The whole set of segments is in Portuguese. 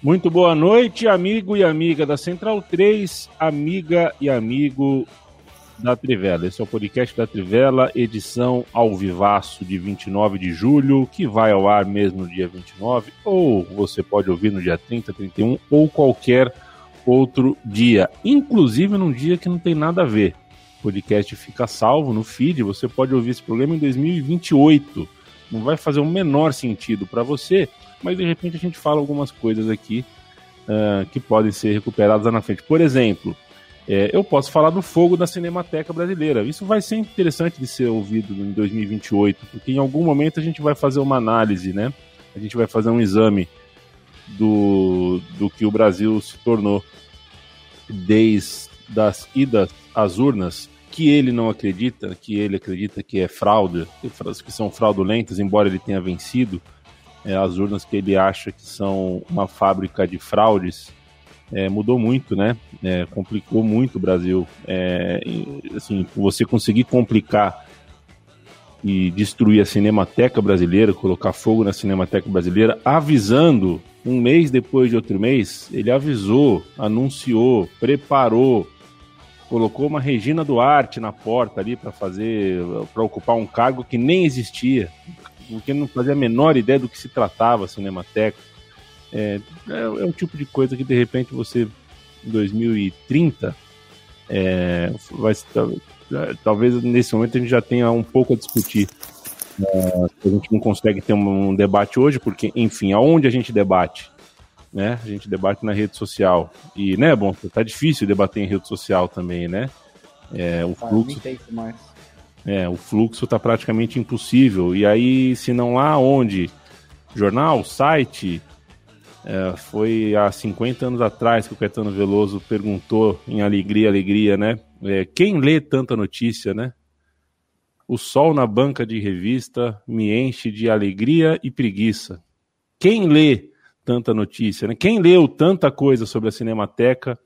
Muito boa noite, amigo e amiga da Central 3, amiga e amigo da Trivela. Esse é o podcast da Trivela, edição ao vivaço de 29 de julho, que vai ao ar mesmo no dia 29, ou você pode ouvir no dia 30, 31 ou qualquer outro dia, inclusive num dia que não tem nada a ver. O podcast fica salvo no feed, você pode ouvir esse programa em 2028. Não vai fazer o menor sentido para você, mas de repente a gente fala algumas coisas aqui uh, que podem ser recuperadas lá na frente. Por exemplo, é, eu posso falar do fogo da Cinemateca Brasileira. Isso vai ser interessante de ser ouvido em 2028, porque em algum momento a gente vai fazer uma análise, né? A gente vai fazer um exame do, do que o Brasil se tornou desde das idas às urnas, que ele não acredita, que ele acredita que é fraude, que são fraudulentas, embora ele tenha vencido é, as urnas que ele acha que são uma fábrica de fraudes, é, mudou muito, né? É, complicou muito o Brasil. É, assim, você conseguir complicar e destruir a Cinemateca Brasileira, colocar fogo na Cinemateca Brasileira, avisando um mês depois de outro mês, ele avisou, anunciou, preparou, colocou uma Regina Duarte na porta ali para fazer, para ocupar um cargo que nem existia, porque não fazia a menor ideia do que se tratava a Cinemateca. É, é, é um tipo de coisa que de repente você, em 2030, é, vai, talvez nesse momento a gente já tenha um pouco a discutir. É, a gente não consegue ter um, um, debate hoje, porque, enfim, aonde a gente debate? Né? A gente debate na rede social. E, né, bom, tá difícil debater em rede social também, né? É, o ah, fluxo. É, o fluxo está praticamente impossível. E aí, se não há onde, jornal, site, é, foi há 50 anos atrás que o Caetano Veloso perguntou em Alegria, Alegria, né? É, quem lê tanta notícia, né? O sol na banca de revista me enche de alegria e preguiça. Quem lê tanta notícia, né? Quem leu tanta coisa sobre a Cinemateca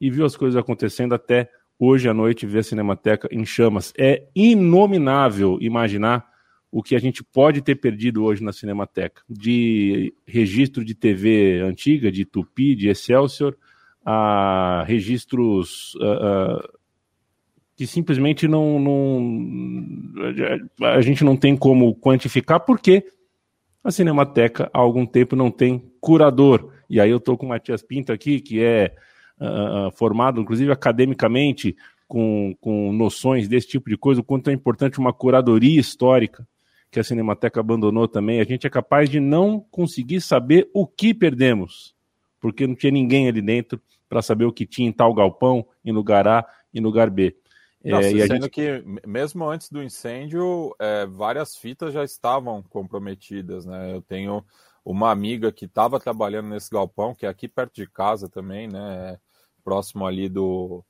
e viu as coisas acontecendo até hoje à noite ver a Cinemateca em chamas. É inominável imaginar o que a gente pode ter perdido hoje na Cinemateca. De registro de TV antiga, de Tupi, de Excelsior, a registros uh, uh, que simplesmente não, não, a gente não tem como quantificar, porque a Cinemateca há algum tempo não tem curador. E aí eu estou com o Matias Pinto aqui, que é uh, formado, inclusive academicamente, com, com noções desse tipo de coisa, o quanto é importante uma curadoria histórica, que a Cinemateca abandonou também. A gente é capaz de não conseguir saber o que perdemos, porque não tinha ninguém ali dentro para saber o que tinha em tal galpão, em lugar A e lugar B. Nossa, é, sendo gente... que mesmo antes do incêndio, é, várias fitas já estavam comprometidas, né? Eu tenho uma amiga que estava trabalhando nesse galpão, que é aqui perto de casa também, né? Próximo ali do,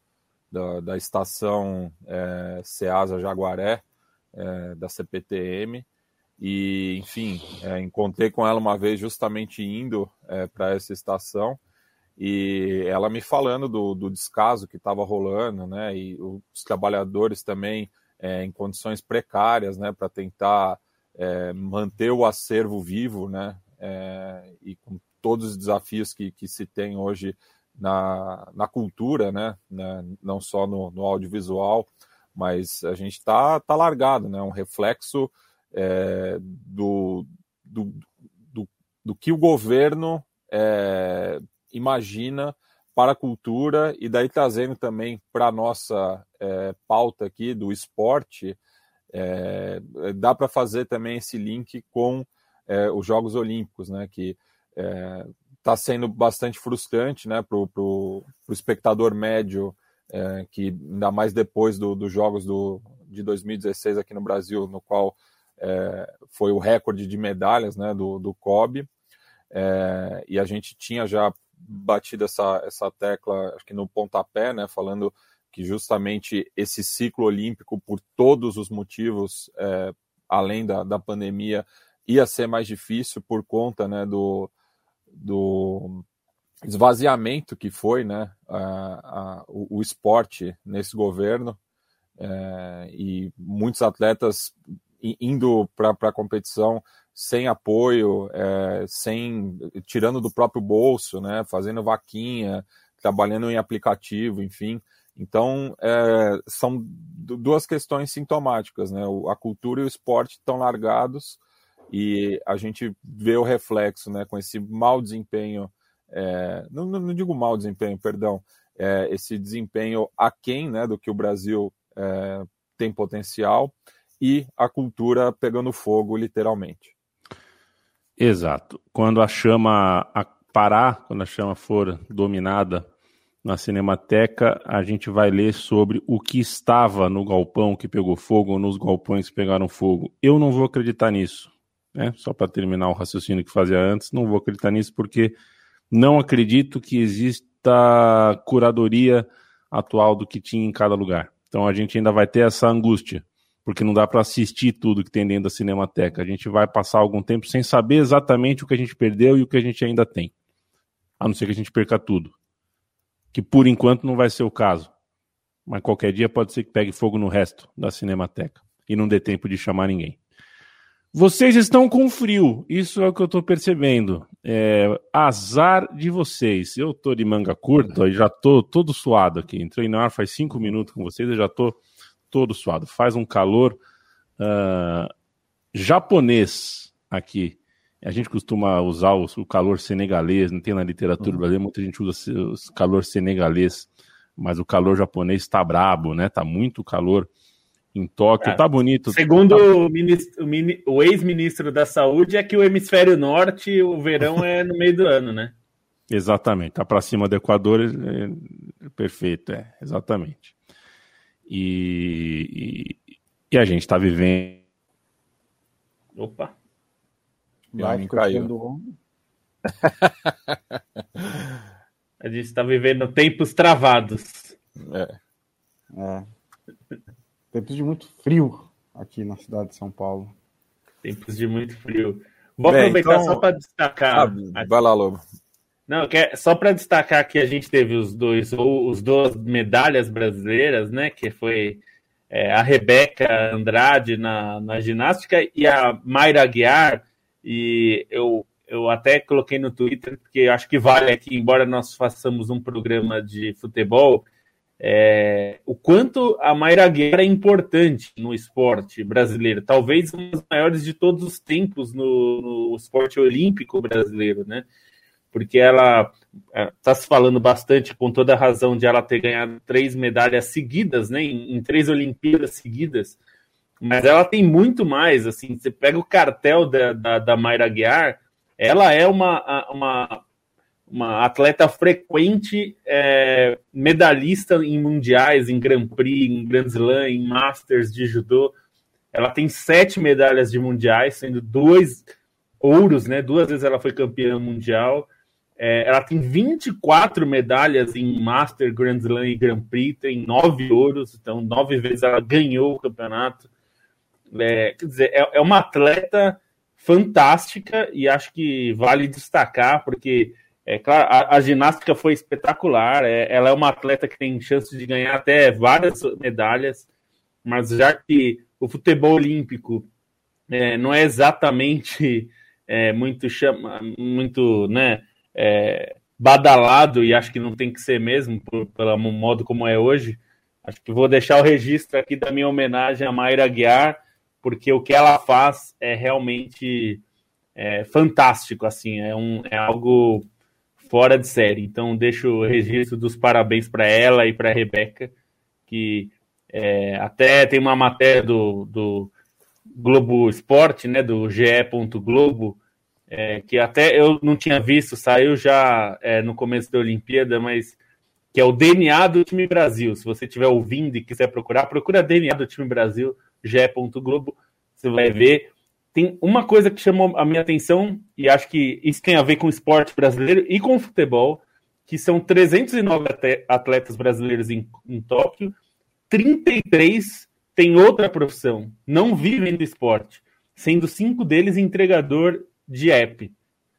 da, da estação é, Ceasa Jaguaré, é, da CPTM. E, enfim, é, encontrei com ela uma vez justamente indo é, para essa estação e ela me falando do, do descaso que estava rolando, né? E os trabalhadores também é, em condições precárias, né? Para tentar é, manter o acervo vivo, né? É, e com todos os desafios que, que se tem hoje na, na cultura, né? né? Não só no, no, audiovisual, mas a gente está tá largado, né? Um reflexo é, do, do, do, do, que o governo é, imagina para a cultura e daí trazendo também para a nossa é, pauta aqui do esporte, é, dá para fazer também esse link com é, os Jogos Olímpicos, né? Que é, está sendo bastante frustrante né, para o espectador médio, é, que ainda mais depois dos do jogos do, de 2016 aqui no Brasil, no qual é, foi o recorde de medalhas né, do, do COB. É, e a gente tinha já batido essa, essa tecla, acho que no pontapé, né, falando que justamente esse ciclo olímpico, por todos os motivos, é, além da, da pandemia, ia ser mais difícil por conta né, do, do esvaziamento que foi né, a, a, o, o, esporte nesse governo é, e muitos atletas indo para a competição sem apoio, é, sem tirando do próprio bolso, né, fazendo vaquinha, trabalhando em aplicativo, enfim. Então, é, são duas questões sintomáticas, né? A cultura e o esporte estão largados e a gente vê o reflexo, né, com esse mau desempenho é, não, não, digo mau desempenho, perdão, é, esse desempenho aquém né, do que o Brasil é, tem potencial e a cultura pegando fogo, literalmente. Exato. Quando a chama a parar, quando a chama for dominada na Cinemateca, a gente vai ler sobre o que estava no galpão que pegou fogo ou nos galpões que pegaram fogo. Eu não vou acreditar nisso. Né? Só para terminar o raciocínio que fazia antes, não vou acreditar nisso porque não acredito que exista curadoria atual do que tinha em cada lugar. Então a gente ainda vai ter essa angústia, porque não dá para assistir tudo que tem dentro da Cinemateca. A gente vai passar algum tempo sem saber exatamente o que a gente perdeu e o que a gente ainda tem. A não ser que a gente perca tudo. Que por enquanto não vai ser o caso. Mas qualquer dia pode ser que pegue fogo no resto da Cinemateca e não dê tempo de chamar ninguém. Vocês estão com frio, isso é o que eu estou percebendo. É, azar de vocês. Eu estou de manga curta e já estou todo suado aqui. Entrei no ar faz cinco minutos com vocês e já estou todo suado. Faz um calor uh, japonês aqui. A gente costuma usar o, calor senegalês, não tem na literatura uhum. brasileira, muita gente usa o calor senegalês, mas o calor japonês está brabo, né? Está muito calor em Tóquio. É, tá bonito. Segundo tá... O, ministro, o, o ex-ministro da Saúde, é que o hemisfério norte, o verão é no meio do ano, né? Exatamente. Tá para cima do Equador, é, é, perfeito, é, exatamente. E, e, e a gente está vivendo. Opa! Vai caiu. a gente está vivendo tempos travados. É. Tempos de muito frio aqui na cidade de São Paulo. Tempos de muito frio. Vou Bem, aproveitar então... só para destacar. Ah, vai lá, Lobo. Não, quer, só para destacar que a gente teve os dois, os duas medalhas brasileiras, né? Que foi é, a Rebeca Andrade na, na ginástica e a Mayra Guiar. E eu, eu até coloquei no Twitter, porque acho que vale aqui, embora nós façamos um programa de futebol, é, o quanto a Mayra Guerra é importante no esporte brasileiro, talvez uma das maiores de todos os tempos no, no esporte olímpico brasileiro, né? Porque ela está é, se falando bastante, com toda a razão, de ela ter ganhado três medalhas seguidas, né? Em, em três Olimpíadas seguidas, mas ela tem muito mais. Assim, você pega o cartel da, da, da Mayra Guiar, ela é uma, uma uma atleta frequente, é, medalhista em mundiais, em Grand Prix, em Grand Slam, em Masters de judô. Ela tem sete medalhas de mundiais, sendo dois ouros, né? Duas vezes ela foi campeã mundial. É, ela tem 24 medalhas em Master, Grand Slam e Grand Prix, tem nove ouros, então nove vezes ela ganhou o campeonato. É, quer dizer, é, é uma atleta fantástica e acho que vale destacar, porque é claro, a, a, ginástica foi espetacular. É, ela é uma atleta que tem chance de ganhar até várias medalhas, mas já que o futebol olímpico é, não é exatamente é, muito chama, muito, né, é, badalado e acho que não tem que ser mesmo por, pelo modo como é hoje. Acho que vou deixar o registro aqui da minha homenagem a Mayra Guiar, porque o que ela faz é realmente é, fantástico, assim, é, um, é algo fora de série. Então, deixo o registro dos parabéns para ela e para a Rebeca, que é, até tem uma matéria do, do Globo Esporte, né, do GE. Globo, é, que até eu não tinha visto, saiu já é, no começo da Olimpíada, mas que é o DNA do time Brasil. Se você estiver ouvindo e quiser procurar, procura DNA do time Brasil, ge.globo, você vai ver. Tem uma coisa que chamou a minha atenção, e acho que isso tem a ver com o esporte brasileiro e com o futebol, que são 309 atletas brasileiros em, em Tóquio, 33 têm outra profissão, não vivem do esporte, sendo cinco deles entregador de app.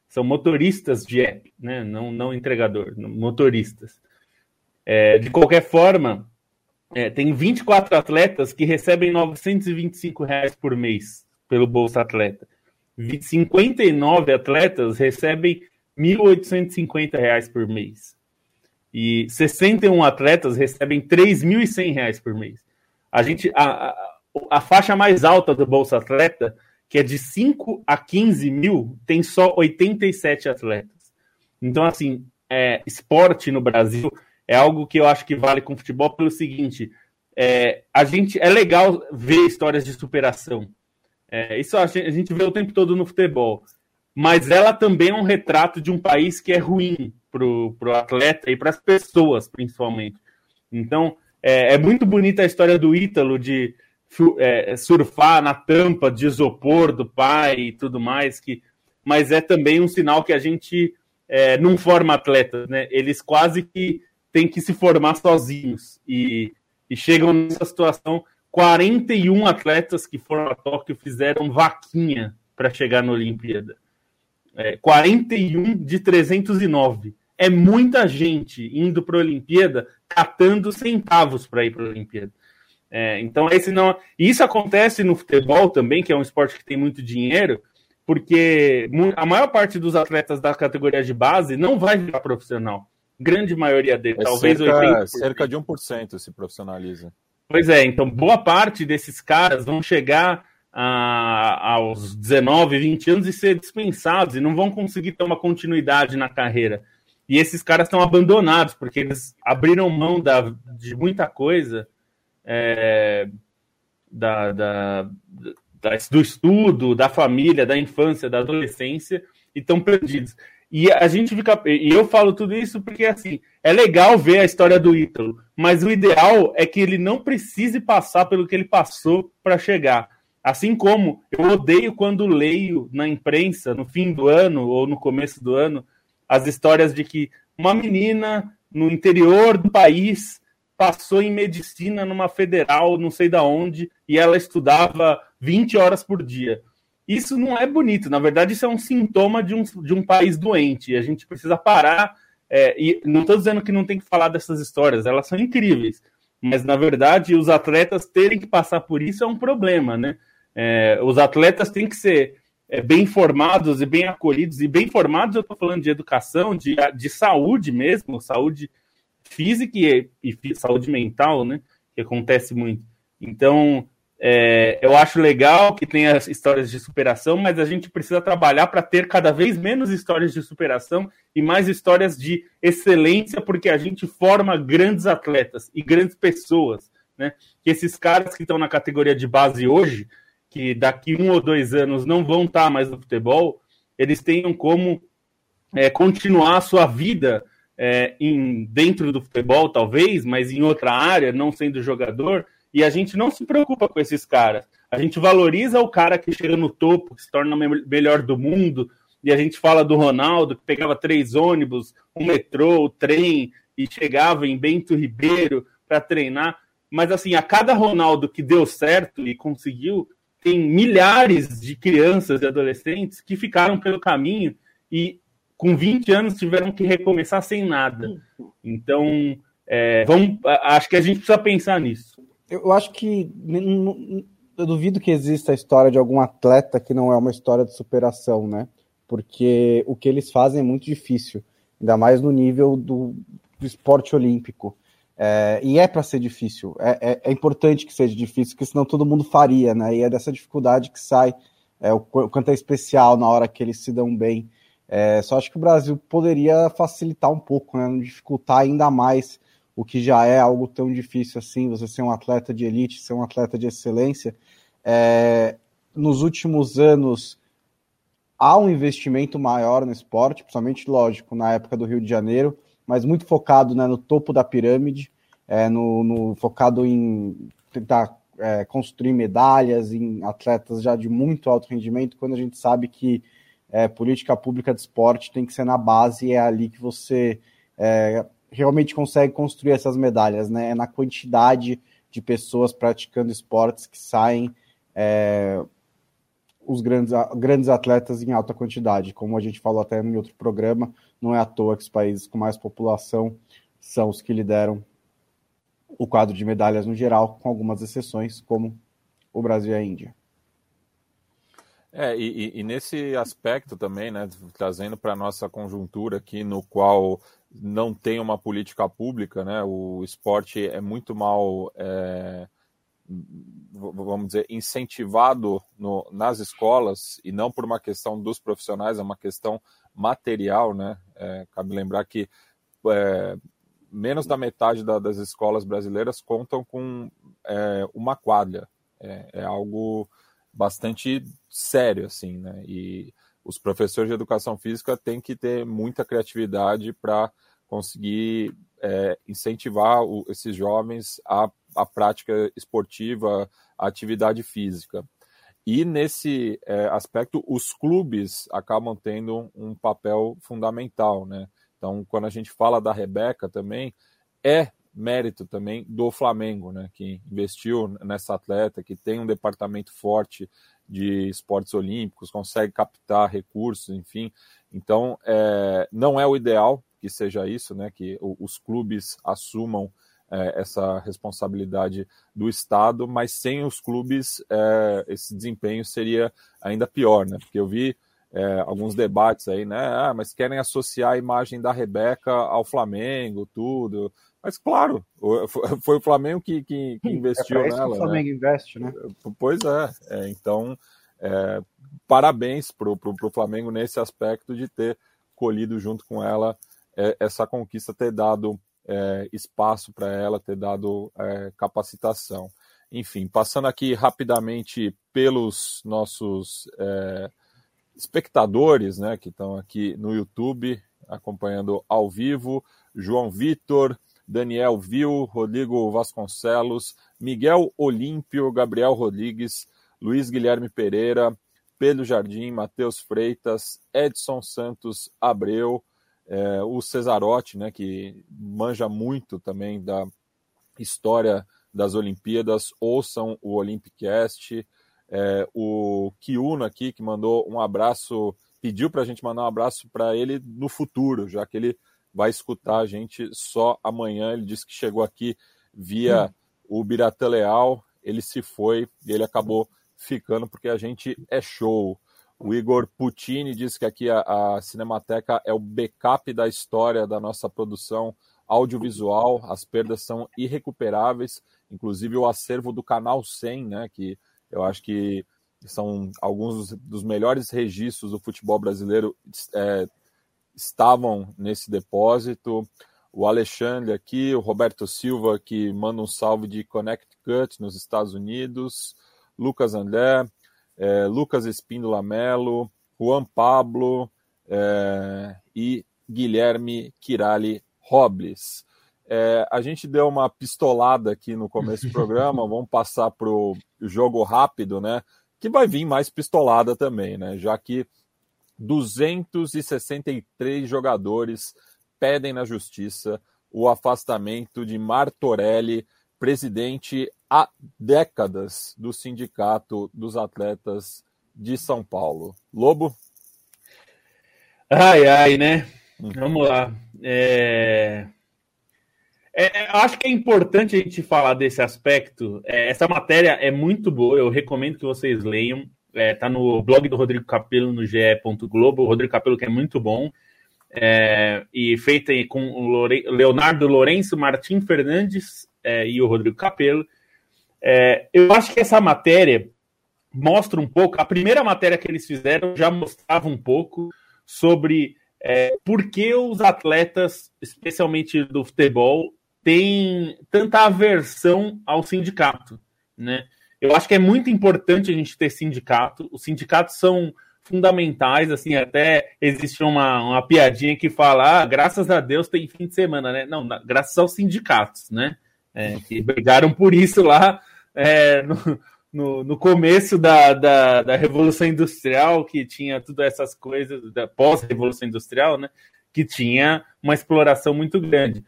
São motoristas de app, né? não, não entregador, motoristas. É, de qualquer forma, é, tem 24 atletas que recebem 925 reais por mês pelo Bolsa Atleta. 59 atletas recebem 1.850 reais por mês. E 61 atletas recebem 3.100 reais por mês. A gente, a, a, a, faixa mais alta do Bolsa Atleta, que é de 5 a 15 mil, tem só 87 atletas. Então, assim, é, esporte no Brasil é algo que eu acho que vale com futebol pelo seguinte: é, a gente é legal ver histórias de superação. É, isso a gente, a gente vê o tempo todo no futebol. Mas ela também é um retrato de um país que é ruim para o atleta e para as pessoas, principalmente. Então, é, é, muito bonita a história do Ítalo de é, surfar na tampa de isopor do pai e tudo mais, que, mas é também um sinal que a gente é, não forma atletas, né? Eles quase que têm que se formar sozinhos e, e chegam nessa situação. 41 atletas que foram a Tóquio fizeram vaquinha para chegar na Olimpíada. É, 41 de 309. É muita gente indo para a Olimpíada catando centavos para ir para a Olimpíada. É, então, esse não. Isso acontece no futebol também, que é um esporte que tem muito dinheiro, porque a maior parte dos atletas da categoria de base não vai virar profissional. Grande maioria deles, é talvez cerca, 80%. Cerca de 1% se profissionaliza. Pois é, então boa parte desses caras vão chegar a, aos 19, 20 anos e ser dispensados e não vão conseguir ter uma continuidade na carreira. E esses caras estão abandonados porque eles abriram mão da, de muita coisa é, da, da, da, do estudo, da família, da infância, da adolescência e estão perdidos. E a gente fica. E eu falo tudo isso porque, assim, é legal ver a história do Ítalo, mas o ideal é que ele não precise passar pelo que ele passou para chegar. Assim como eu odeio quando leio na imprensa, no fim do ano ou no começo do ano, as histórias de que uma menina no interior do país passou em medicina numa federal, não sei da onde, e ela estudava 20 horas por dia. Isso não é bonito, na verdade, isso é um sintoma de um, de um país doente. A gente precisa parar. É, e não estou dizendo que não tem que falar dessas histórias, elas são incríveis. Mas, na verdade, os atletas terem que passar por isso é um problema, né? É, os atletas têm que ser é, bem formados e bem acolhidos. E bem formados, eu estou falando de educação, de, de saúde mesmo, saúde física e, e saúde mental, né? Que acontece muito. Então, é, eu acho legal que tenha histórias de superação, mas a gente precisa trabalhar para ter cada vez menos histórias de superação e mais histórias de excelência, porque a gente forma grandes atletas e grandes pessoas. Né? Que esses caras que estão na categoria de base hoje, que daqui um ou dois anos não vão estar mais no futebol, eles tenham como é, continuar a sua vida é, em, dentro do futebol, talvez, mas em outra área, não sendo jogador, e a gente não se preocupa com esses caras. A gente valoriza o cara que chega no topo, que se torna o melhor do mundo, e a gente fala do Ronaldo, que pegava três ônibus, um metrô, o um trem, e chegava em Bento Ribeiro para treinar. Mas, assim, a cada Ronaldo que deu certo e conseguiu, tem milhares de crianças e adolescentes que ficaram pelo caminho e, com 20 anos, tiveram que recomeçar sem nada. Então, é, vamos, acho que a gente precisa pensar nisso. Eu acho que eu duvido que exista a história de algum atleta que não é uma história de superação, né? Porque o que eles fazem é muito difícil, ainda mais no nível do, do esporte olímpico. É, e é para ser difícil, é, é, é, importante que seja difícil, porque senão todo mundo faria, né? E é dessa dificuldade que sai é, o, o quanto é especial na hora que eles se dão bem. É, só acho que o Brasil poderia facilitar um pouco, né? Dificultar ainda mais o que já é algo tão difícil assim, você ser um atleta de elite, ser um atleta de excelência. É, nos últimos anos, há um investimento maior no esporte, principalmente, lógico, na época do Rio de Janeiro, mas muito focado né, no topo da pirâmide, é, no, no, focado em tentar é, construir medalhas em atletas já de muito alto rendimento, quando a gente sabe que é, política pública de esporte tem que ser na base, é ali que você é, realmente consegue construir essas medalhas, né? É na quantidade de pessoas praticando esportes que saem é, os grandes, grandes atletas em alta quantidade. Como a gente falou até em outro programa, não é à toa que os países com mais população são os que lideram o quadro de medalhas no geral, com algumas exceções, como o Brasil e a Índia. É, e, e, nesse aspecto também, né, trazendo para a nossa conjuntura aqui, no qual não tem uma política pública, né, o esporte é muito mal, é, vamos dizer, incentivado no, nas escolas, e não por uma questão dos profissionais, é uma questão material, né, é, cabe lembrar que é, menos da metade da, das escolas brasileiras contam com é, uma quadra, é, é algo bastante sério, assim, né? E os professores de educação física têm que ter muita criatividade para conseguir é, incentivar o, esses jovens à, à prática esportiva, à atividade física. E nesse é, aspecto, os clubes acabam tendo um papel fundamental, né? Então, quando a gente fala da Rebeca também, é mérito também do Flamengo, né, que investiu nessa atleta, que tem um departamento forte de esportes olímpicos, consegue captar recursos, enfim. Então, é, não é o ideal que seja isso, né, que os clubes assumam é, essa responsabilidade do Estado, mas sem os clubes é, esse desempenho seria ainda pior, né? Porque eu vi é, alguns debates aí, né? Ah, mas querem associar a imagem da Rebeca ao Flamengo, tudo. Mas claro, foi o Flamengo que, que, que investiu é nela. Que o né? Flamengo né? investe, né? Pois é. é então, é, parabéns para o Flamengo nesse aspecto de ter colhido junto com ela é, essa conquista, ter dado é, espaço para ela, ter dado é, capacitação. Enfim, passando aqui rapidamente pelos nossos é, espectadores, né, que estão aqui no YouTube acompanhando ao vivo, João Vitor, Daniel Vil, Rodrigo Vasconcelos, Miguel Olímpio, Gabriel Rodrigues, Luiz Guilherme Pereira, Pedro Jardim, Matheus Freitas, Edson Santos Abreu, é, o Cesarotti, né, que manja muito também da história das Olimpíadas, ouçam o Olympicast, é, o Kiuno aqui, que mandou um abraço, pediu para a gente mandar um abraço para ele no futuro, já que ele vai escutar a gente só amanhã. Ele disse que chegou aqui via hum. o Biratã Leal, ele se foi e ele acabou ficando porque a gente é show. O Igor Puccini disse que aqui a, a Cinemateca é o backup da história da nossa produção audiovisual, as perdas são irrecuperáveis, inclusive o acervo do Canal 100, né, que eu acho que são alguns dos melhores registros do futebol brasileiro, é, estavam nesse depósito. O Alexandre aqui, o Roberto Silva, que manda um salve de Connecticut, nos Estados Unidos. Lucas André, é, Lucas Espíndola Melo, Juan Pablo é, e Guilherme Kirali Robles. É, a gente deu uma pistolada aqui no começo do programa, vamos passar para o jogo rápido, né? Que vai vir mais pistolada também, né? Já que 263 jogadores pedem na justiça o afastamento de Martorelli, presidente há décadas do Sindicato dos Atletas de São Paulo. Lobo? Ai, ai, né? Hum. Vamos lá. É... É, acho que é importante a gente falar desse aspecto. É, essa matéria é muito boa, eu recomendo que vocês leiam. É, tá no blog do Rodrigo Capello no ge.globo. O Rodrigo Capello que é muito bom. É, e feita com o Leonardo Lourenço, Martim Fernandes é, e o Rodrigo Capello. É, eu acho que essa matéria mostra um pouco. A primeira matéria que eles fizeram já mostrava um pouco sobre é, por que os atletas, especialmente do futebol, têm tanta aversão ao sindicato, né? Eu acho que é muito importante a gente ter sindicato. Os sindicatos são fundamentais, assim, até existe uma, uma piadinha que fala, ah, graças a Deus tem fim de semana, né? Não, graças aos sindicatos, né? É, que brigaram por isso lá é, no, no, no, começo da, da, da, Revolução Industrial, que tinha todas essas coisas, da pós-Revolução Industrial, né? Que tinha uma exploração muito grande.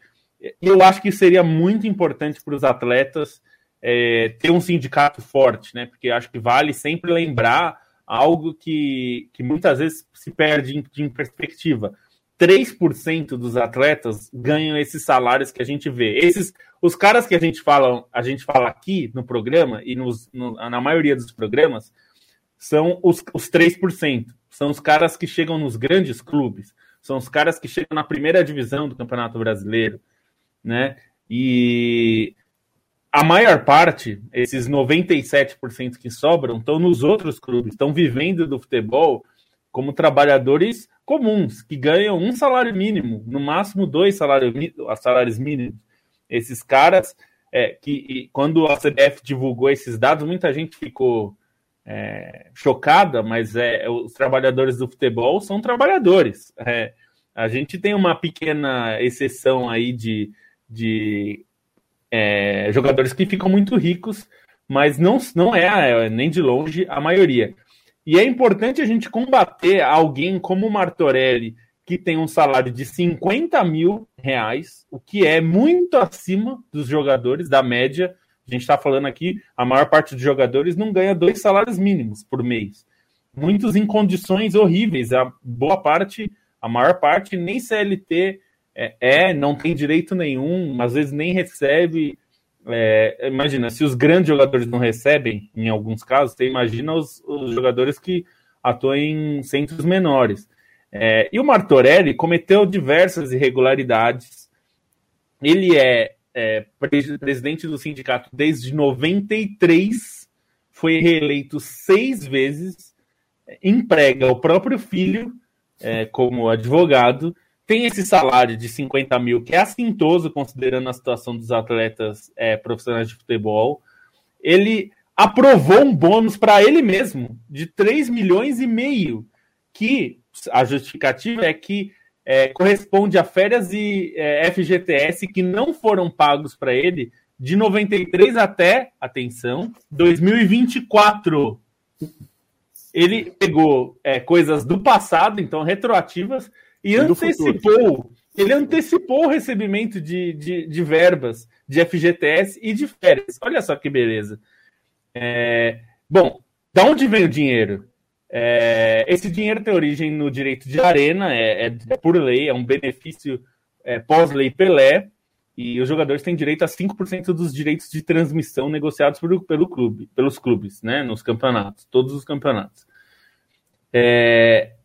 Eu acho que seria muito importante para os atletas é, ter um sindicato forte, né? Porque acho que vale sempre lembrar algo que, que muitas vezes se perde em, em perspectiva. 3% dos atletas ganham esses salários que a gente vê. Esses, os caras que a gente fala, a gente fala aqui no programa e nos, no, na maioria dos programas são os, os 3%. São os caras que chegam nos grandes clubes, são os caras que chegam na primeira divisão do Campeonato Brasileiro, né? E a maior parte, esses 97% que sobram, estão nos outros clubes, estão vivendo do futebol como trabalhadores comuns, que ganham um salário mínimo, no máximo dois salários, salários mínimos. Esses caras, é, que quando a CBF divulgou esses dados, muita gente ficou é, chocada, mas é, os trabalhadores do futebol são trabalhadores. É, a gente tem uma pequena exceção aí de, de é, jogadores que ficam muito ricos, mas não, não é, é nem de longe a maioria. E é importante a gente combater alguém como o Martorelli, que tem um salário de 50 mil reais, o que é muito acima dos jogadores, da média. A gente está falando aqui, a maior parte dos jogadores não ganha dois salários mínimos por mês. Muitos em condições horríveis. A boa parte, a maior parte, nem CLT é, é, não tem direito nenhum, às vezes nem recebe. É, imagina, se os grandes jogadores não recebem, em alguns casos, você imagina os, os jogadores que atuam em centros menores. É, e o Martorelli cometeu diversas irregularidades. Ele é, é presidente do sindicato desde 93, foi reeleito seis vezes, emprega o próprio filho é, como advogado tem esse salário de 50 mil, que é assintoso considerando a situação dos atletas é, profissionais de futebol. Ele aprovou um bônus para ele mesmo de 3 milhões e meio, que a justificativa é que é, corresponde a férias e é, FGTS que não foram pagos para ele de 93 até, atenção, 2024. Ele pegou é, coisas do passado, então retroativas, e, antecipou, ele antecipou o recebimento de, de, de, verbas de FGTS e de férias. Olha só que beleza. É, bom, da onde vem o dinheiro? É, esse dinheiro tem origem no direito de arena, é, é, é por lei, é um benefício é, pós-lei Pelé, e os jogadores têm direito a 5% dos direitos de transmissão negociados pelo, pelo clube, pelos clubes, né, nos campeonatos, todos os campeonatos. É,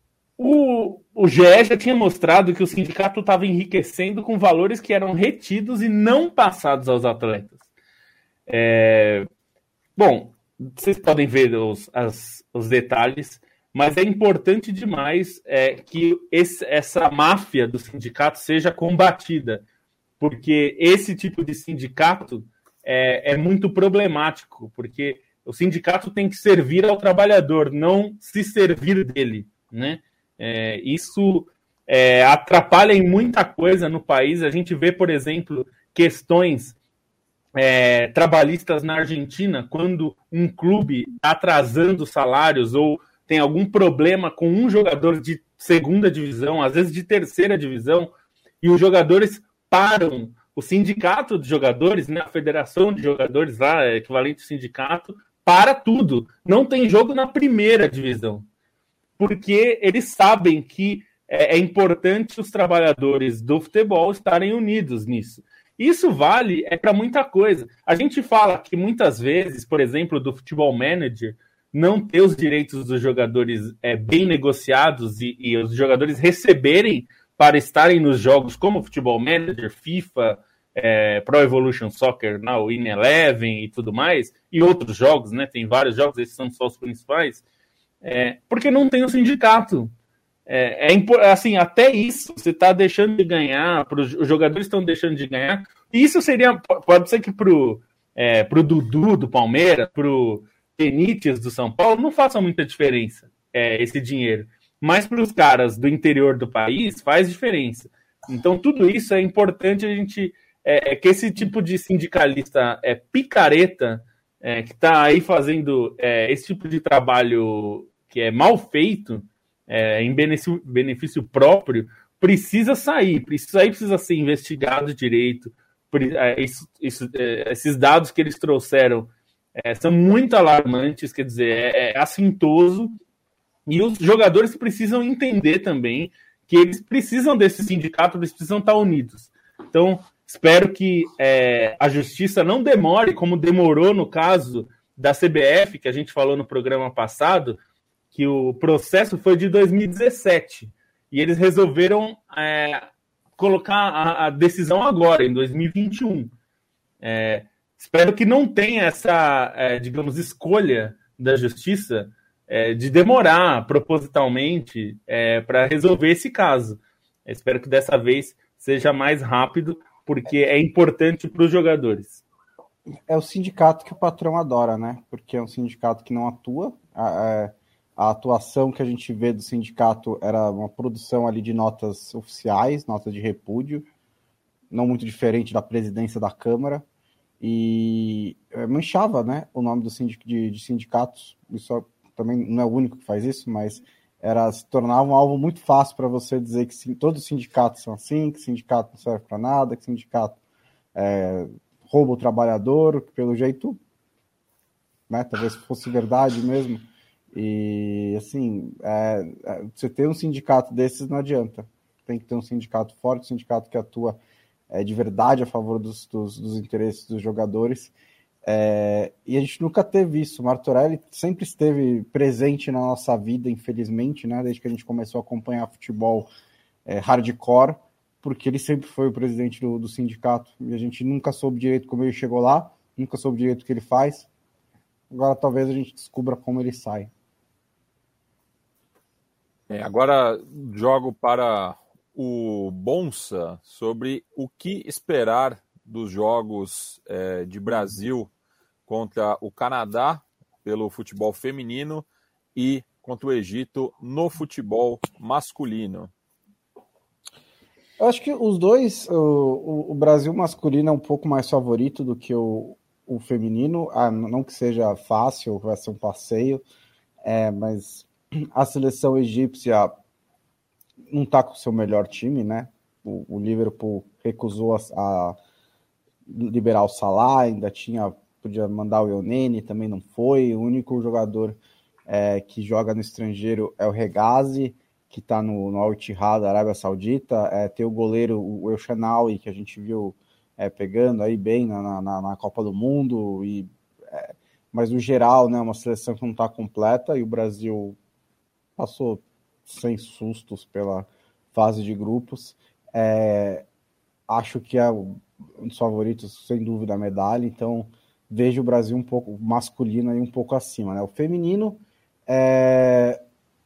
o, o GE já tinha mostrado que o sindicato estava enriquecendo com valores que eram retidos e não passados aos atletas. É... Bom, vocês podem ver os, as, os detalhes, mas é importante demais é, que esse, essa máfia do sindicato seja combatida, porque esse tipo de sindicato é, é muito problemático, porque o sindicato tem que servir ao trabalhador, não se servir dele, né? É, isso é, atrapalha em muita coisa no país. A gente vê, por exemplo, questões é, trabalhistas na Argentina, quando um clube está atrasando salários ou tem algum problema com um jogador de segunda divisão, às vezes de terceira divisão, e os jogadores param. O sindicato de jogadores, né, a federação de jogadores lá, equivalente ao sindicato, para tudo. Não tem jogo na primeira divisão porque eles sabem que é, é importante os trabalhadores do futebol estarem unidos nisso. Isso vale é para muita coisa. A gente fala que muitas vezes, por exemplo, do futebol manager, não ter os direitos dos jogadores é, bem negociados e, e, os jogadores receberem para estarem nos jogos como futebol manager, FIFA, é, Pro Evolution Soccer, não, In Eleven e tudo mais, e outros jogos, né? Tem vários jogos, esses são só os principais. É, porque não tem o um sindicato. É, é, assim, até isso você está deixando de ganhar, os jogadores estão deixando de ganhar. Isso seria, pode ser que pro, é, pro Dudu do Palmeiras, pro Benítez do São Paulo, não faça muita diferença. é, esse dinheiro. Mas para os caras do interior do país faz diferença. Então, tudo isso é importante a gente. É, é que esse tipo de sindicalista é picareta, é, que está aí fazendo é, esse tipo de trabalho que é mal feito, é, em benefício, benefício próprio, precisa sair, precisa sair, precisa ser investigado direito. É, isso, isso, é, esses dados que eles trouxeram é, são muito alarmantes, quer dizer, é, é assintoso, e os jogadores precisam entender também que eles precisam desse sindicato, eles precisam estar unidos. Então, espero que é, a justiça não demore, como demorou no caso da CBF, que a gente falou no programa passado, que o processo foi de 2017 e eles resolveram é, colocar a, a, decisão agora, em 2021. É, espero que não tenha essa, é, digamos, escolha da justiça é, de demorar propositalmente é, para resolver esse caso. espero que dessa vez seja mais rápido, porque é importante para os jogadores. É o sindicato que o patrão adora, né? Porque é um sindicato que não atua. A atuação que a gente vê do sindicato era uma produção ali de notas oficiais, notas de repúdio, não muito diferente da presidência da Câmara, e é, manchava né, o nome do sindic de, de sindicatos. Isso também não é o único que faz isso, mas era se tornava um alvo muito fácil para você dizer que sim, todos os sindicatos são assim, que sindicato não serve para nada, que sindicato é, rouba o trabalhador, que pelo jeito, né, talvez fosse verdade mesmo. E assim, é, é, você ter um sindicato desses não adianta. Tem que ter um sindicato forte, um sindicato que atua é, de verdade a favor dos, dos, dos interesses dos jogadores. É, e a gente nunca teve isso. O Martorelli sempre esteve presente na nossa vida, infelizmente, né? Desde que a gente começou a acompanhar futebol é, hardcore, porque ele sempre foi o presidente do, do, sindicato e a gente nunca soube direito como ele chegou lá, nunca soube direito o que ele faz. Agora talvez a gente descubra como ele sai. É, agora jogo para o Bonsa sobre o que esperar dos jogos é, de Brasil contra o Canadá pelo futebol feminino e contra o Egito no futebol masculino. Eu acho que os dois, o, o Brasil masculino é um pouco mais favorito do que o, o feminino. Ah, não que seja fácil, vai ser um passeio, é, mas a seleção egípcia não está com o seu melhor time, né? O, o Liverpool recusou a, a, liberar o Salah, ainda tinha podia mandar o Ionene, também não foi. O único jogador é, que joga no estrangeiro é o Regazi, que está no, no Al Ittihad da Arábia Saudita. É, tem o goleiro, o El Shanawi, que a gente viu é, pegando aí bem na, na, na Copa do Mundo. E, é, mas no geral, né, uma seleção que não está completa e o Brasil passou sem sustos pela fase de grupos. É, acho que é um dos favoritos, sem dúvida, a medalha. Então, vejo o Brasil um pouco masculino aí um pouco acima. Né? O feminino, é,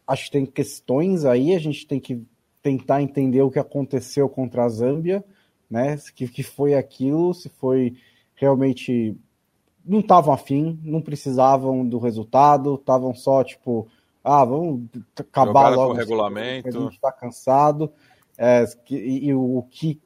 acho que tem questões aí, a gente tem que tentar entender o que aconteceu contra a Zâmbia, né? Que, que foi aquilo, se foi realmente. Não estavam afim, não precisavam do resultado, estavam só, tipo, ah, vamos acabar logo. Com o regulamento. A gente está cansado. É, e, e, o que,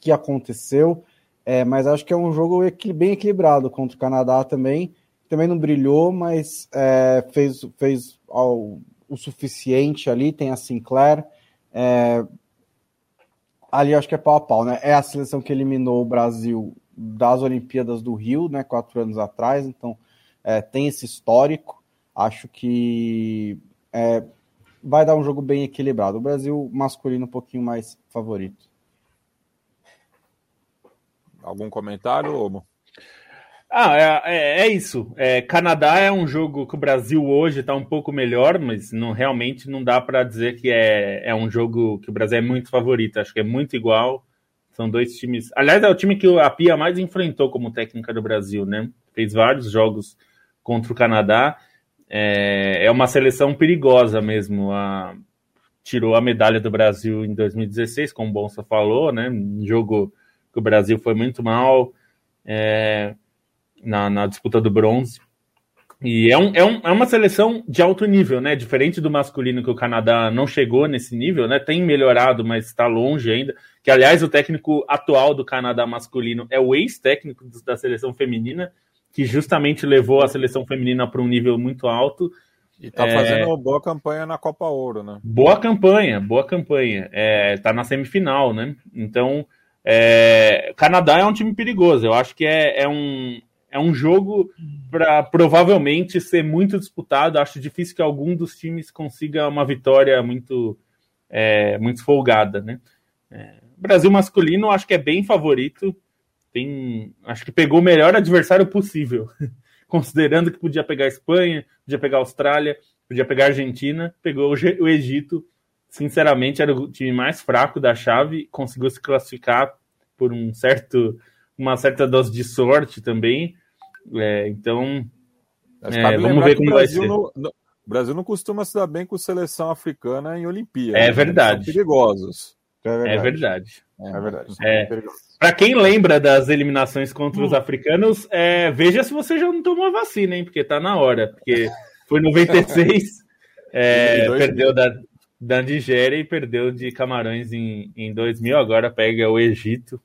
que aconteceu. É, mas acho que é um jogo bem equilibrado contra o Canadá também. Também não brilhou, mas é, fez, fez o suficiente ali. Tem a Sinclair. É, ali acho que é pau a pau, né? É a seleção que eliminou o Brasil das Olimpíadas do Rio, né? Quatro anos atrás. Então é, tem esse histórico. Acho que é, vai dar um jogo bem equilibrado. O Brasil masculino um pouquinho mais favorito. Algum comentário, Lobo? Ah, é, é, é isso. É, Canadá é um jogo que o Brasil hoje está um pouco melhor, mas não, realmente não dá para dizer que é, é um jogo que o Brasil é muito favorito. Acho que é muito igual. São dois times. Aliás, é o time que a Pia mais enfrentou como técnica do Brasil, né? Fez vários jogos contra o Canadá é, é uma seleção perigosa mesmo. A, tirou a medalha do Brasil em 2016, como o Bonsa falou, né? Um jogo que o Brasil foi muito mal é, na, na, disputa do bronze. E é, um, é, um, é uma seleção de alto nível, né? Diferente do masculino, que o Canadá não chegou nesse nível, né? Tem melhorado, mas está longe ainda. Que, aliás, o técnico atual do Canadá masculino é o ex-técnico da seleção feminina, que justamente levou a seleção feminina para um nível muito alto. E está é... fazendo boa campanha na Copa Ouro, né? Boa campanha, boa campanha. É, tá na semifinal, né? Então, é... Canadá é um time perigoso. Eu acho que é, é um, é um jogo para provavelmente ser muito disputado. Acho difícil que algum dos times consiga uma vitória muito, é, muito folgada, né? É, Brasil masculino acho que é bem favorito. Tem, acho que pegou o melhor adversário possível, considerando que podia pegar a Espanha, podia pegar a Austrália, podia pegar a Argentina, pegou o Egito. Sinceramente, era o time mais fraco da chave, conseguiu se classificar por um certo, uma certa dose de sorte também. É, então, é, vamos ver como vai ser. No, no, o Brasil não costuma se dar bem com seleção africana em Olimpíada. É né? verdade. São perigosos. É verdade. É verdade. É É. Para quem lembra das eliminações contra os africanos, é, veja se você já não tomou a vacina, hein? Porque tá na hora. Porque foi 96, é, perdeu da, da Nigéria e perdeu de Camarões em, em 2000. Agora pega o Egito.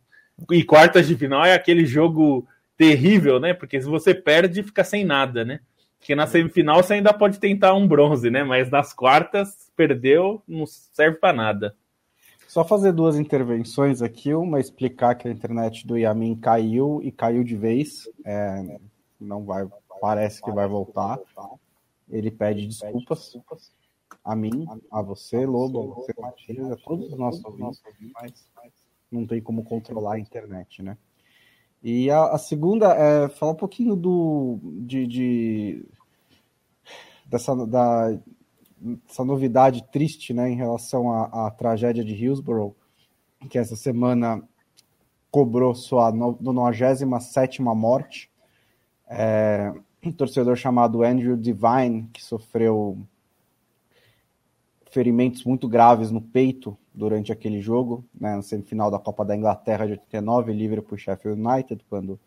E quartas de final é aquele jogo terrível, né? Porque se você perde, fica sem nada, né? Porque na semifinal você ainda pode tentar um bronze, né? Mas nas quartas, perdeu, não serve para nada. Só fazer duas intervenções aqui, uma explicar que a internet do Yamin caiu e caiu de vez. É, não vai, parece que vai voltar. Ele pede desculpas a mim, a você, Lobo, a você, Matias, a todos os nossos ouvintes, mas não tem como controlar a internet, né? E a, a segunda é falar um pouquinho do de, de dessa da, essa novidade triste, né, em relação à, à tragédia de Hillsborough, que essa semana cobrou sua 97 morte. É, um torcedor chamado Andrew Devine, que sofreu ferimentos muito graves no peito durante aquele jogo, né, na semifinal da Copa da Inglaterra de 89, Liverpool Sheffield United, quando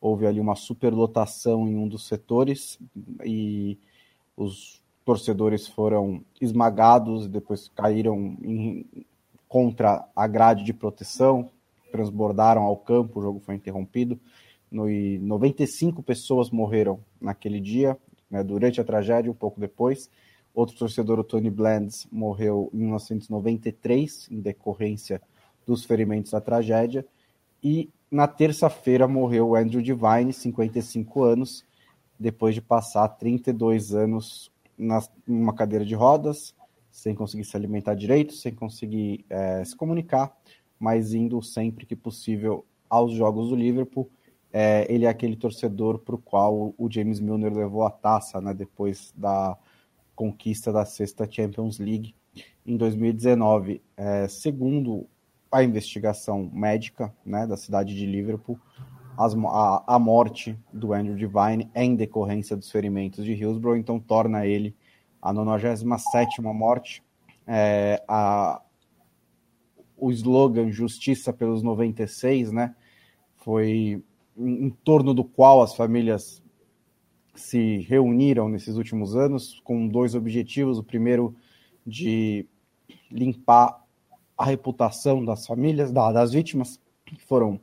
houve ali uma superlotação em um dos setores e os torcedores foram esmagados, depois caíram em, contra a grade de proteção, transbordaram ao campo, o jogo foi interrompido. No, 95 pessoas morreram naquele dia, né, durante a tragédia, um pouco depois. Outro torcedor, o Tony Blands, morreu em 1993, em decorrência dos ferimentos da tragédia. E na terça-feira morreu o Andrew Devine, 55 anos, depois de passar 32 anos numa cadeira de rodas, sem conseguir se alimentar direito, sem conseguir é, se comunicar, mas indo sempre que possível aos jogos do Liverpool. É, ele é aquele torcedor para o qual o James Milner levou a taça né, depois da conquista da sexta Champions League em 2019. É, segundo a investigação médica né, da cidade de Liverpool, as, a, a, morte do Andrew Devine é em decorrência dos ferimentos de Hillsborough, então torna ele a 97 morte. É, a, o slogan Justiça pelos 96, né, foi em, em torno do qual as famílias se reuniram nesses últimos anos com dois objetivos. O primeiro, de limpar a reputação das famílias, das vítimas, que foram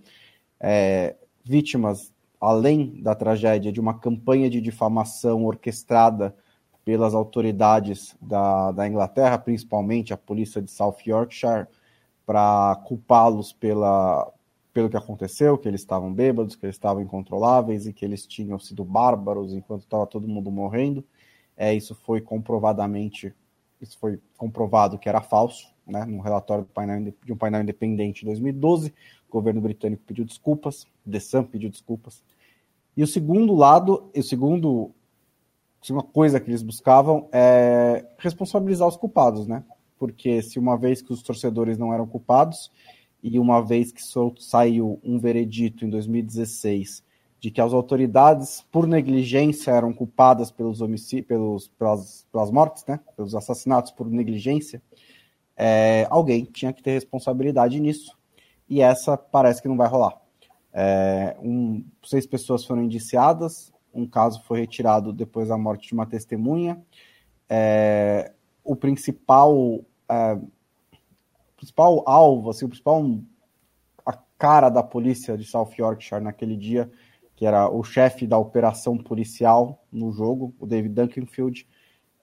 é, vítimas, além da tragédia, de uma campanha de difamação orquestrada pelas autoridades da, da Inglaterra, principalmente a polícia de South Yorkshire, para culpá-los pela, pelo que aconteceu, que eles estavam bêbados, que eles estavam incontroláveis e que eles tinham sido bárbaros enquanto estava todo mundo morrendo. É, isso foi comprovadamente, isso foi comprovado que era falso, né, num relatório painel, de um painel independente em 2012. O governo britânico pediu desculpas, Sun pediu desculpas. E o segundo lado, o segundo, a segunda coisa que eles buscavam é responsabilizar os culpados, né? Porque se uma vez que os torcedores não eram culpados, e uma vez que saiu um veredito em 2016 de que as autoridades, por negligência, eram culpadas pelos homicídios, pelos, pelas, pelas mortes, né? pelos assassinatos por negligência, é, alguém tinha que ter responsabilidade nisso. E essa parece que não vai rolar. É, um, seis pessoas foram indiciadas, Um caso foi retirado depois da morte de uma testemunha. É, o principal, é, principal alvo, assim, o principal a cara da polícia de South Yorkshire naquele dia, que era o chefe da operação policial no jogo, o David Duncanfield,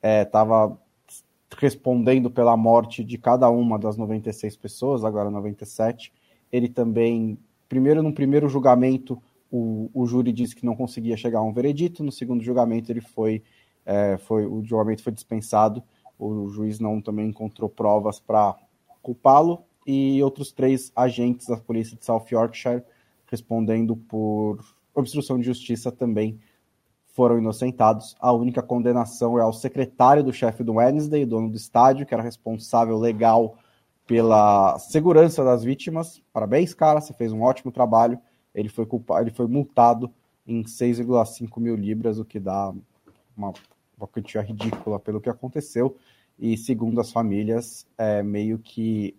estava é, respondendo pela morte de cada uma das 96 pessoas, agora 97. Ele também, primeiro, no primeiro julgamento, o, o júri disse que não conseguia chegar a um veredito, no segundo julgamento ele foi, é, foi o julgamento foi dispensado, o juiz não também encontrou provas para culpá-lo, e outros três agentes da polícia de South Yorkshire respondendo por obstrução de justiça também foram inocentados. A única condenação é ao secretário do chefe do Wednesday, dono do estádio, que era responsável legal pela segurança das vítimas. Parabéns, cara, você fez um ótimo trabalho. Ele foi culpado, ele foi multado em 6,5 mil libras, o que dá uma, uma quantia ridícula pelo que aconteceu. E segundo as famílias, é meio que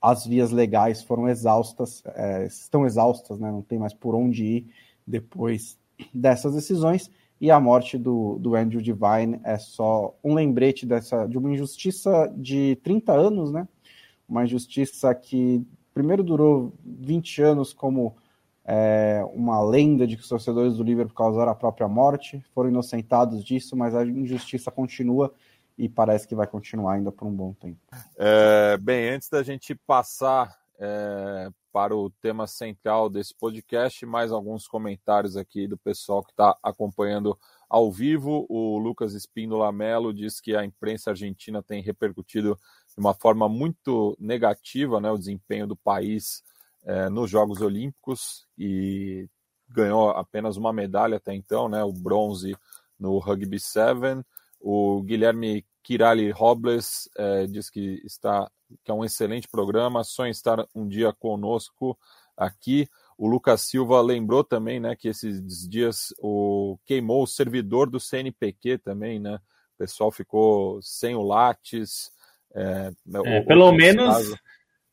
as vias legais foram exaustas, é, estão exaustas, né? não tem mais por onde ir depois dessas decisões. E a morte do, do Andrew Devine é só um lembrete dessa, de uma injustiça de 30 anos, né? Uma injustiça que primeiro durou 20 anos como é, uma lenda de que os torcedores do Liverpool causaram a própria morte, foram inocentados disso, mas a injustiça continua e parece que vai continuar ainda por um bom tempo. É, bem, antes da gente passar é, para o tema central desse podcast, mais alguns comentários aqui do pessoal que está acompanhando ao vivo. O Lucas Espíndola Melo diz que a imprensa argentina tem repercutido de uma forma muito negativa né, o desempenho do país é, nos Jogos Olímpicos e ganhou apenas uma medalha até então, né, o bronze no Rugby 7. O Guilherme Kirali Robles é, diz que está que é um excelente programa, sonha estar um dia conosco aqui. O Lucas Silva lembrou também, né, que esses dias o queimou o servidor do CNPq também, né? O pessoal ficou sem o Lattes. É, é, pelo menos, caso.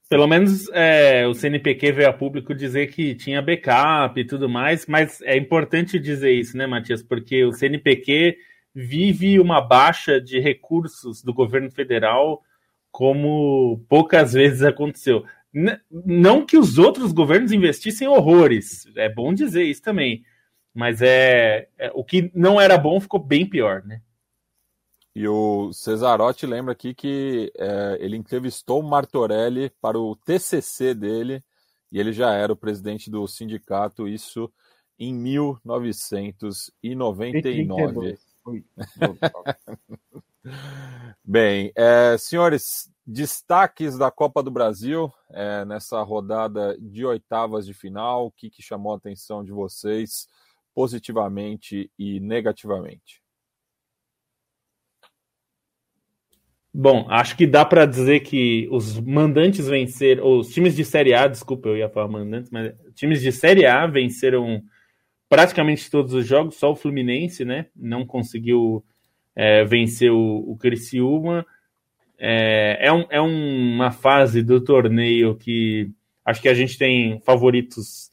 pelo menos é, o CNPq veio a público dizer que tinha backup e tudo mais, mas é importante dizer isso, né, Matias? Porque o CNPq vive uma baixa de recursos do governo federal como poucas vezes aconteceu. N não que os outros governos investissem horrores, é bom dizer isso também, mas é, é o que não era bom ficou bem pior, né? E o Cesarotti lembra aqui que é, ele entrevistou o Martorelli para o TCC dele e ele já era o presidente do sindicato, isso em 1999. Bem, é, senhores, destaques da Copa do Brasil é, nessa rodada de oitavas de final, o que, que chamou a atenção de vocês positivamente e negativamente? Bom, acho que dá para dizer que os mandantes venceram, os times de Série A, desculpa, eu ia falar mandantes, mas times de Série A venceram praticamente todos os jogos, só o Fluminense, né? Não conseguiu é, vencer o, o Criciúma. É, é, um, é uma fase do torneio que acho que a gente tem favoritos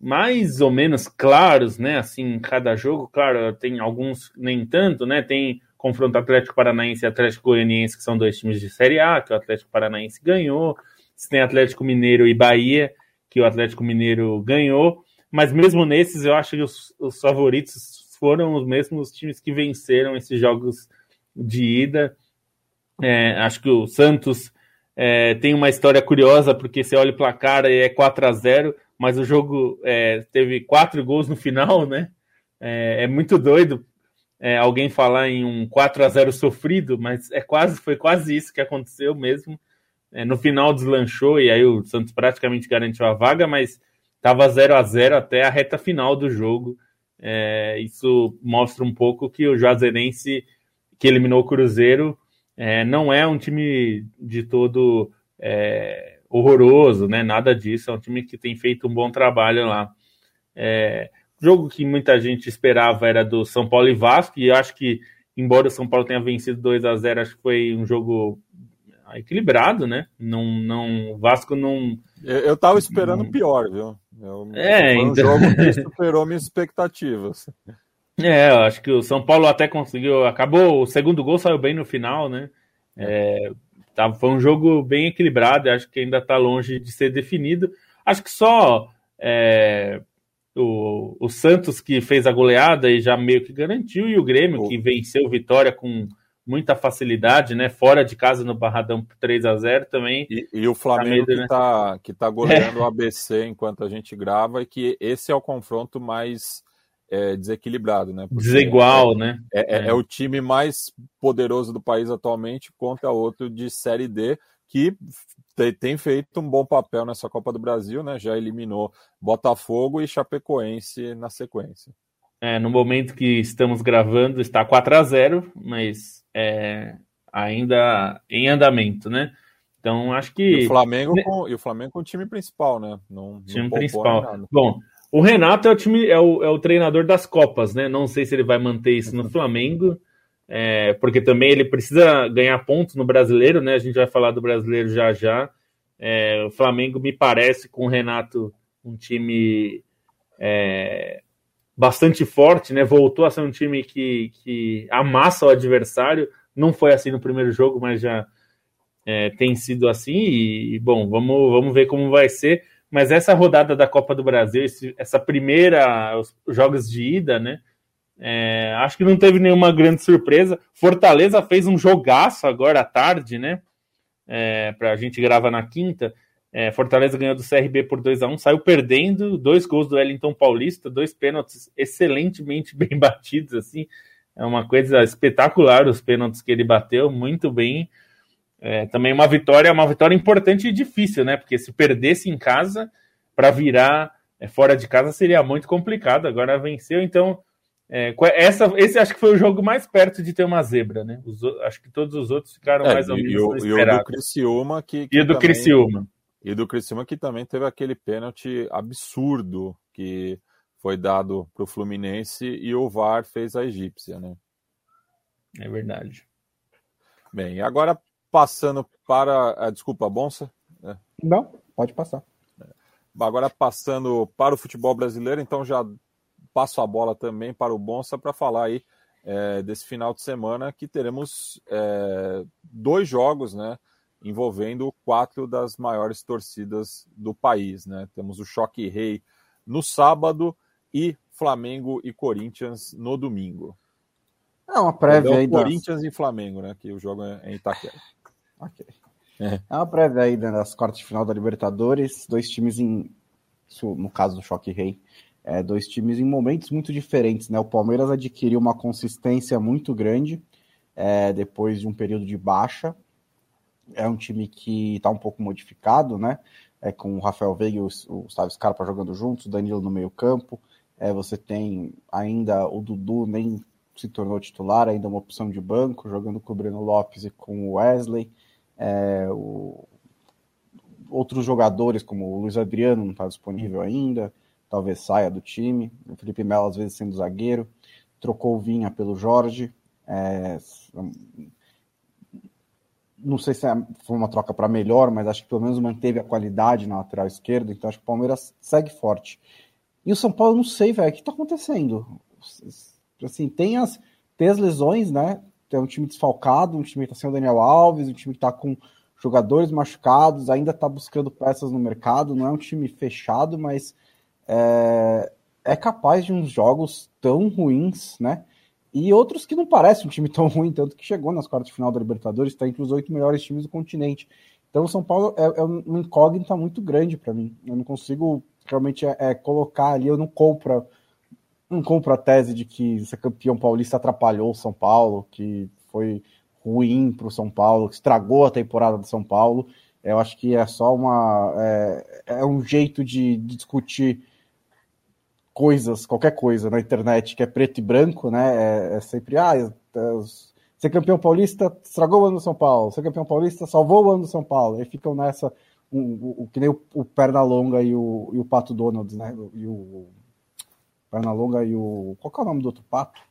mais ou menos claros, né? Assim, em cada jogo, claro, tem alguns nem tanto, né? Tem confronto Atlético Paranaense e Atlético Goianiense, que são dois times de Série A, que o Atlético Paranaense ganhou. Você tem Atlético Mineiro e Bahia, que o Atlético Mineiro ganhou mas mesmo nesses, eu acho que os, os favoritos foram os mesmos times que venceram esses jogos de ida. É, acho que o Santos é, tem uma história curiosa, porque você olha o placar e é 4 a 0 mas o jogo é, teve quatro gols no final, né? É, é muito doido é, alguém falar em um 4 a 0 sofrido, mas é quase, foi quase isso que aconteceu mesmo. É, no final deslanchou e aí o Santos praticamente garantiu a vaga, mas Estava 0 a 0 até a reta final do jogo. É, isso mostra um pouco que o Juazeirense, que eliminou o Cruzeiro, é, não é um time de todo é, horroroso, né? Nada disso. É um time que tem feito um bom trabalho lá. Jogo que muita gente esperava era do São Paulo e Vasco, e acho que, embora o São Paulo tenha vencido 2 a 0 acho que foi um jogo equilibrado, né? Não, não, o Vasco não. Eu, eu tava esperando não... pior, viu? Eu, é, foi um então... jogo que superou minhas expectativas. É, eu acho que o São Paulo até conseguiu. Acabou, o segundo gol saiu bem no final, né? É, tá, foi um jogo bem equilibrado, acho que ainda está longe de ser definido. Acho que só é, o, o, Santos que fez a goleada e já meio que garantiu, e o Grêmio que venceu Vitória com muita facilidade, né? Fora de casa no Barradão 3 a 0 também. E, e o Flamengo tá medo, que, está né? que tá goleando é. o ABC enquanto a gente grava, e que esse é o confronto mais é, desequilibrado, né? Porque Desigual, é, né? É, é, é, o time mais poderoso do país atualmente contra outro de Série D que tem feito um bom papel nessa Copa do Brasil, né? Já eliminou Botafogo e Chapecoense na sequência. É, no momento que estamos gravando está 4 a 0 mas é, ainda em andamento, né? Então acho que. E o Flamengo com, e o Flamengo com o time principal, né? Não, time não principal. Bom, o Renato é o time, é o, é o treinador das Copas, né? Não sei se ele vai manter isso no uhum. Flamengo, é, porque também ele precisa ganhar pontos no brasileiro, né? A gente vai falar do brasileiro já já. É, o Flamengo me parece com o Renato um time é, bastante forte, né? Voltou a ser um time que, que amassa o adversário. Não foi assim no primeiro jogo, mas já é, tem sido assim. E, bom, vamos, vamos ver como vai ser. Mas essa rodada da Copa do Brasil, esse, essa primeira, os jogos de ida, né? É, acho que não teve nenhuma grande surpresa. Fortaleza fez um jogaço agora à tarde, né? É, para a gente gravar na quinta. É, Fortaleza ganhou do CRB por 2 a 1 saiu perdendo, dois gols do Wellington Paulista, dois pênaltis excelentemente bem batidos, assim. É uma coisa espetacular os pênaltis que ele bateu, muito bem. É, também uma vitória, uma vitória importante e difícil, né? Porque se perdesse em casa, para virar é, fora de casa seria muito complicado. Agora venceu, então é, essa, esse acho que foi o jogo mais perto de ter uma zebra, né? Os, acho que todos os outros ficaram é, mais ou menos e, o, e o do Criciúma que, que e o do também, Criciúma e do Criciúma que também teve aquele pênalti absurdo que foi dado para o Fluminense e o VAR fez a egípcia, né? É verdade. Bem, agora Passando para. a desculpa, Bonsa? É. Não, pode passar. Agora passando para o futebol brasileiro, então já passo a bola também para o Bonsa para falar aí é, desse final de semana que teremos é, dois jogos, né? Envolvendo quatro das maiores torcidas do país, né? Temos o Choque Rei no sábado e Flamengo e Corinthians no domingo. É uma prévia aí. Corinthians das... e Flamengo, né? Que o jogo é em Itaquera. Ok. É. é uma prévia aí das quartas de final da Libertadores, dois times em, no caso do Choque Rei, é, dois times em momentos muito diferentes, né? O Palmeiras adquiriu uma consistência muito grande é, depois de um período de baixa. É um time que está um pouco modificado, né? É, com o Rafael Veiga e o, o Gustavo Scarpa jogando juntos, o Danilo no meio campo. É, você tem ainda o Dudu, nem se tornou titular, ainda uma opção de banco, jogando com o Breno Lopes e com o Wesley. É, o... Outros jogadores, como o Luiz Adriano, não está disponível ainda, talvez saia do time. O Felipe Melo, às vezes, sendo zagueiro. Trocou o Vinha pelo Jorge. É... Não sei se é, foi uma troca para melhor, mas acho que pelo menos manteve a qualidade na lateral esquerda. Então acho que o Palmeiras segue forte. E o São Paulo, não sei, velho, o que está acontecendo? Assim, tem as, tem as lesões, né? é um time desfalcado, um time que está sem o Daniel Alves, um time que está com jogadores machucados, ainda está buscando peças no mercado, não é um time fechado, mas é, é, capaz de uns jogos tão ruins, né? E outros que não parecem um time tão ruim, tanto que chegou nas quartas de final da Libertadores, está entre os oito melhores times do continente. Então o São Paulo é, é uma incógnita muito grande para mim. Eu não consigo realmente é, é, colocar ali, eu não compro não compro a tese de que ser campeão paulista atrapalhou o São Paulo, que foi ruim para o São Paulo, que estragou a temporada do São Paulo. Eu acho que é só uma. É, é um jeito de, de, discutir coisas, qualquer coisa na internet que é preto e branco, né? É, é sempre. Ah, ser campeão paulista estragou o ano do São Paulo, ser campeão paulista salvou o ano do São Paulo. Aí ficam nessa. O, que nem o, o Pernalonga e o, e o Pato Donald, né? E o Pernalonga e o. Qual é o nome do outro pato?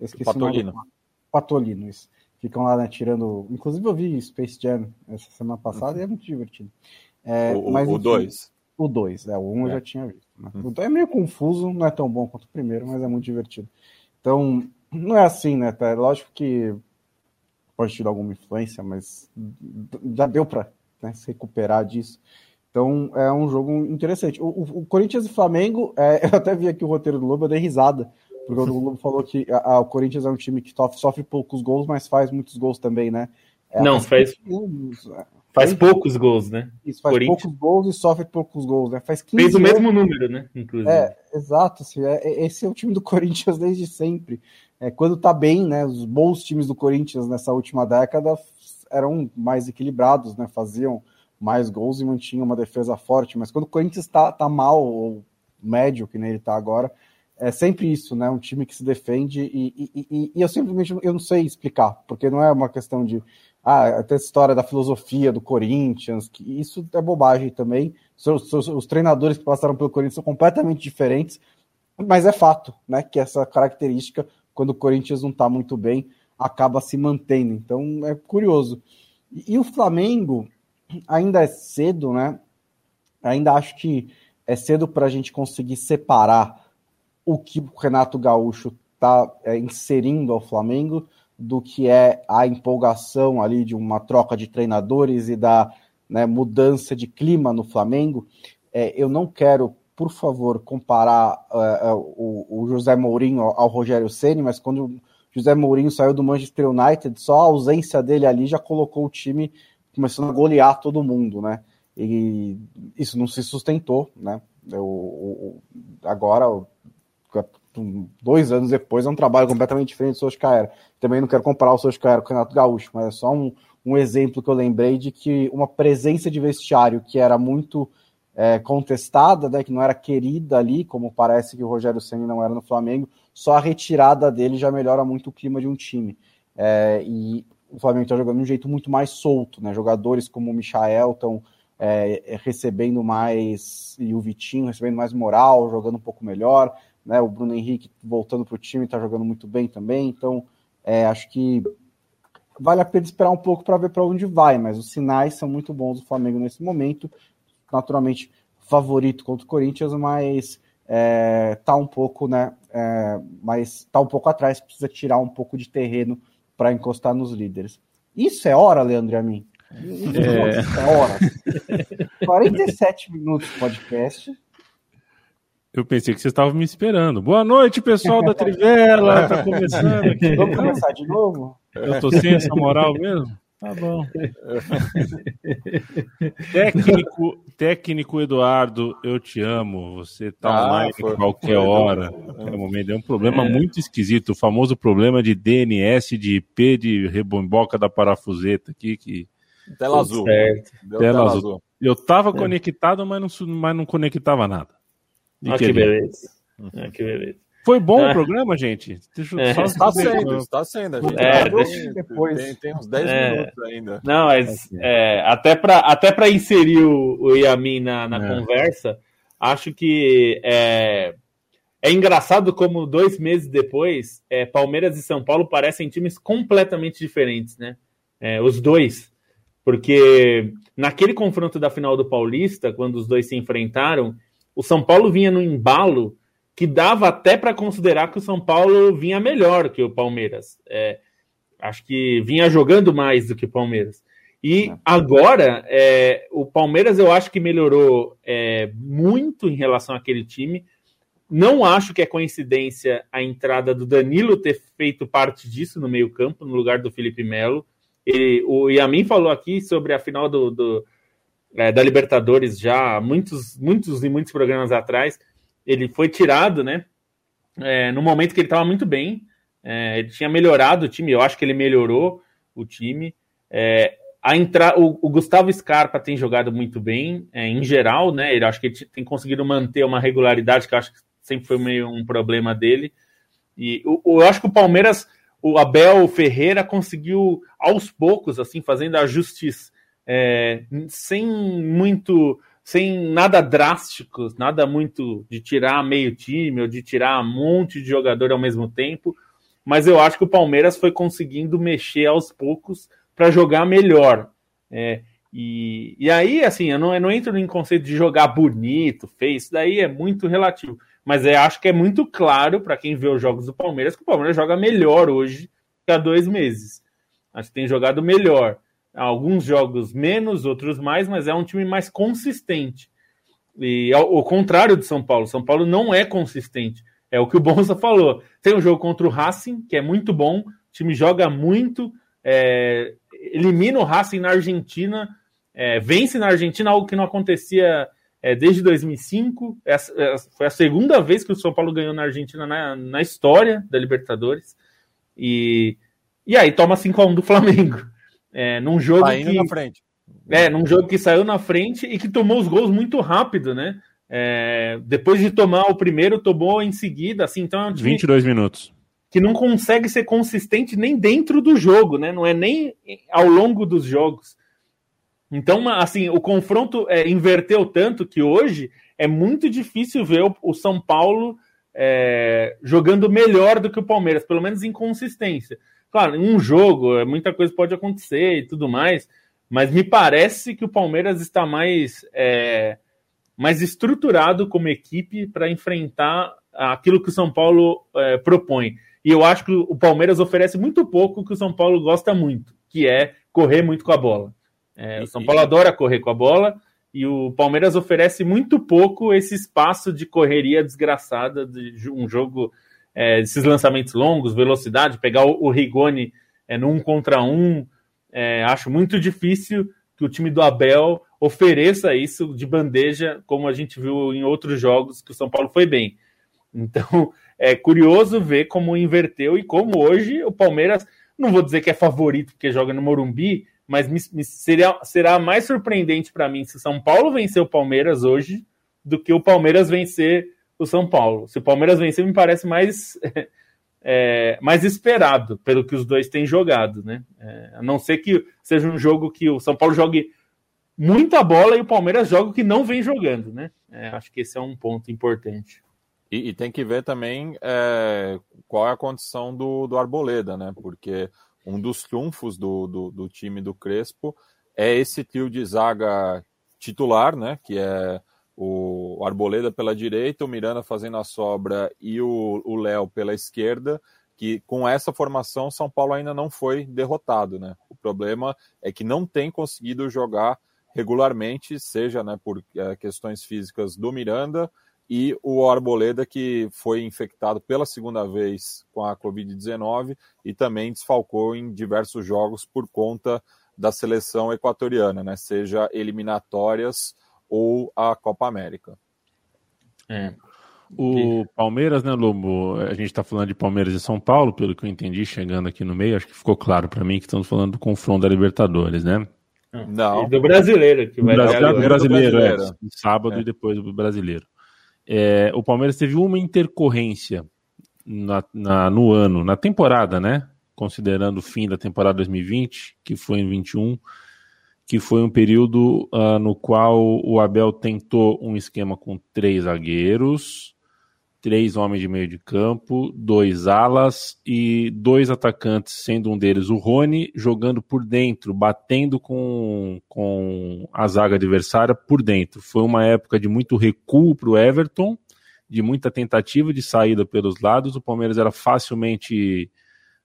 Eu esqueci Patolino. O Patolino, isso. Ficam lá, né, tirando. Inclusive, eu vi Space Jam essa semana passada uhum. e é muito divertido. É, o 2. O 2, é, o 1 um é. eu já tinha visto. Né? Hum. É meio confuso, não é tão bom quanto o primeiro, mas é muito divertido. Então, não é assim, né? Tá? Lógico que pode tirar alguma influência, mas já deu para né, se recuperar disso. Então é um jogo interessante. O, o, o Corinthians e Flamengo, é, eu até vi aqui o roteiro do Lobo, eu dei risada, porque o Lobo falou que a, a, o Corinthians é um time que sofre, sofre, poucos gols, mas faz muitos gols também, né? É, Não, faz. Faz poucos gols, né? Isso, faz poucos gols e sofre poucos gols, né? Faz 15 Fez o mesmo número, né? Inclusive. É, exato. Assim, é, é, esse é o time do Corinthians desde sempre. É, quando tá bem, né? Os bons times do Corinthians nessa última década eram mais equilibrados, né? Faziam mais gols e mantinham uma defesa forte. Mas quando o Corinthians tá, tá mal, ou médio, que nem ele tá agora, é sempre isso, né? Um time que se defende e, e, e, e eu simplesmente eu não sei explicar, porque não é uma questão de ah, até essa história da filosofia do Corinthians, que isso é bobagem também. Os, os, os, treinadores que passaram pelo Corinthians são completamente diferentes, mas é fato, né? Que essa característica, quando o Corinthians não está muito bem, acaba se mantendo. Então é curioso. E, e o Flamengo ainda é cedo, né? Ainda acho que é cedo para a gente conseguir separar o que o Renato Gaúcho está é, inserindo ao Flamengo do que é a empolgação ali de uma troca de treinadores e da né, mudança de clima no Flamengo. É, eu não quero, por favor, comparar uh, o, o, José Mourinho ao, ao Rogério Ceni, mas quando o José Mourinho saiu do Manchester United, só a ausência dele ali já colocou o time começando a golear todo mundo, né? E isso não se sustentou, né? Eu, agora dois anos depois, é um trabalho completamente diferente do Solskjaer. Também não quero comparar o Solskjaer com o Renato Gaúcho, mas é só um, um exemplo que eu lembrei de que uma presença de vestiário que era muito é, contestada, né, que não era querida ali, como parece que o Rogério Senna não era no Flamengo, só a retirada dele já melhora muito o clima de um time. É, e o Flamengo está jogando de um jeito muito mais solto, né? Jogadores como o Michael estão é, recebendo mais, e o Vitinho recebendo mais moral, jogando um pouco melhor né? O Bruno Henrique voltando para o time está jogando muito bem também, então é, acho que vale a pena esperar um pouco para ver para onde vai, mas os sinais são muito bons do Flamengo nesse momento. Naturalmente, favorito contra o Corinthians, mas é, tá um pouco, né? É, mas tá um pouco atrás, precisa tirar um pouco de terreno para encostar nos líderes. Isso é hora, Leandro e a mim. É... Isso é hora. 47 minutos de podcast. Eu pensei que vocês estavam me esperando. Boa noite, pessoal da Trivela. Tá começando aqui. Vamos começar de novo? Eu tô sem essa moral mesmo? Tá bom. técnico, técnico Eduardo, eu te amo. Você tá ah, online foi, qualquer foi, hora. Qualquer momento. É um problema é. muito esquisito. O famoso problema de DNS, de IP, de rebomboca da parafuseta aqui. Que... Tela azul. Tela, tela azul. azul. Eu tava é. conectado, mas não, mas não conectava nada. Ah, que beleza. Ah, que beleza. Foi bom ah. o programa, gente? Deixa é. só está sendo, está sendo. A gente é, deixa... depois. Tem, tem, uns 10 é. minutos ainda. Não, mas é, até para até inserir o, o Yamin na, na é. conversa, acho que é, é engraçado como dois meses depois, é, Palmeiras e São Paulo parecem times completamente diferentes, né? É, os dois. Porque naquele confronto da final do Paulista, quando os dois se enfrentaram, o São Paulo vinha no embalo que dava até para considerar que o São Paulo vinha melhor que o Palmeiras. É, acho que vinha jogando mais do que o Palmeiras. E é. agora, é, o Palmeiras eu acho que melhorou é, muito em relação àquele time. Não acho que é coincidência a entrada do Danilo ter feito parte disso no meio-campo, no lugar do Felipe Melo. Ele, o Yamin falou aqui sobre a final do, do é, da Libertadores já há muitos, muitos e muitos programas atrás. Ele foi tirado, né? É, no momento que ele estava muito bem. É, ele tinha melhorado o time, eu acho que ele melhorou o time. É, a entrar, o, o, Gustavo Scarpa tem jogado muito bem, é, em geral, né? Ele acho que ele tem conseguido manter uma regularidade que eu acho que sempre foi meio um problema dele. E eu acho que o Palmeiras, o Abel Ferreira conseguiu aos poucos, assim, fazendo ajustes é, sem muito, sem nada drástico, nada muito de tirar meio time ou de tirar um monte de jogador ao mesmo tempo, mas eu acho que o Palmeiras foi conseguindo mexer aos poucos para jogar melhor. É, E, e aí, assim, eu não, eu não entro no conceito de jogar bonito, feio, isso daí é muito relativo. Mas eu acho que é muito claro para quem vê os jogos do Palmeiras que o Palmeiras joga melhor hoje que há dois meses. Acho que tem jogado melhor. Alguns jogos menos, outros mais, mas é um time mais consistente. E ao, ao contrário de São Paulo, São Paulo não é consistente. É o que o Bonsa falou. Tem um jogo contra o Racing, que é muito bom, o time joga muito, é, elimina o Racing na Argentina, é, vence na Argentina, algo que não acontecia é, desde 2005. Essa, é, foi a segunda vez que o São Paulo ganhou na Argentina na, na história da Libertadores. E, e aí toma 5x1 do Flamengo. É, num jogo tá indo que, na frente. É, num jogo que saiu na frente e que tomou os gols muito rápido, né? É, depois de tomar o primeiro, tomou em seguida, assim, então é um time 22 minutos. Que não consegue ser consistente nem dentro do jogo, né? Não é nem ao longo dos jogos. Então, assim, o confronto é, inverteu tanto que hoje é muito difícil ver o, o São Paulo é, jogando melhor do que o Palmeiras, pelo menos em consistência. Claro, em um jogo, é, muita coisa pode acontecer e tudo mais, mas me parece que o Palmeiras está mais, é, mais estruturado como equipe para enfrentar aquilo que o São Paulo é, propõe. E eu acho que o Palmeiras oferece muito pouco que o São Paulo gosta muito, que é correr muito com a bola. É, o São Paulo adora correr com a bola e o Palmeiras oferece muito pouco esse espaço de correria desgraçada de um jogo, é, esses lançamentos longos, velocidade, pegar o, o Rigoni é, no um contra um. É, acho muito difícil que o time do Abel ofereça isso de bandeja, como a gente viu em outros jogos que o São Paulo foi bem. Então é curioso ver como inverteu e como hoje o Palmeiras, não vou dizer que é favorito porque joga no Morumbi, mas me, me seria, será mais surpreendente para mim se o São Paulo vencer o Palmeiras hoje do que o Palmeiras vencer o São Paulo. Se o Palmeiras vencer, me parece mais, é, mais esperado pelo que os dois têm jogado, né? É, a não ser que seja um jogo que o São Paulo jogue muita bola e o Palmeiras joga o que não vem jogando, né? É, acho que esse é um ponto importante. E, e tem que ver também é, qual é a condição do, do Arboleda, né? Porque um dos trunfos do, do, do, time do Crespo é esse trio de zaga titular, né? Que é o Arboleda pela direita, o Miranda fazendo a sobra e o Léo pela esquerda. Que com essa formação, São Paulo ainda não foi derrotado, né? O problema é que não tem conseguido jogar regularmente, seja né, por é, questões físicas do Miranda e o Arboleda, que foi infectado pela segunda vez com a Covid-19 e também desfalcou em diversos jogos por conta da seleção equatoriana, né? seja eliminatórias ou a Copa América. É. O Palmeiras, né, Lobo? A gente está falando de Palmeiras e São Paulo, pelo que eu entendi, chegando aqui no meio, acho que ficou claro para mim que estamos falando do confronto da Libertadores, né? Não. E do brasileiro, que vai Brasil, dar brasileiro, brasileiro. É, sábado é. e depois do brasileiro. É, o Palmeiras teve uma intercorrência na, na, no ano, na temporada, né? Considerando o fim da temporada 2020, que foi em 21, que foi um período uh, no qual o Abel tentou um esquema com três zagueiros, três homens de meio de campo, dois alas e dois atacantes, sendo um deles o Rony, jogando por dentro, batendo com, com a zaga adversária por dentro. Foi uma época de muito recuo para o Everton, de muita tentativa de saída pelos lados. O Palmeiras era facilmente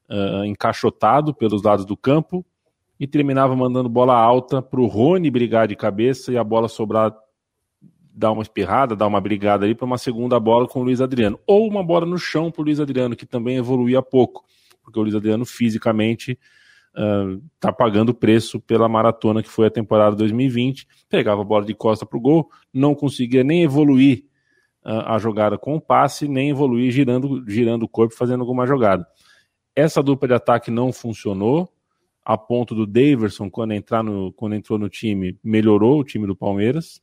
uh, encaixotado pelos lados do campo e terminava mandando bola alta para o Rony brigar de cabeça e a bola sobrar dar uma espirrada, dar uma brigada ali para uma segunda bola com o Luiz Adriano. Ou uma bola no chão para o Luiz Adriano, que também evoluía pouco, porque o Luiz Adriano fisicamente está uh, pagando preço pela maratona que foi a temporada 2020. Pegava a bola de costa para o gol, não conseguia nem evoluir uh, a jogada com o passe, nem evoluir girando, girando o corpo, fazendo alguma jogada. Essa dupla de ataque não funcionou, a ponto do Daverson, quando, entrar no, quando entrou no time, melhorou o time do Palmeiras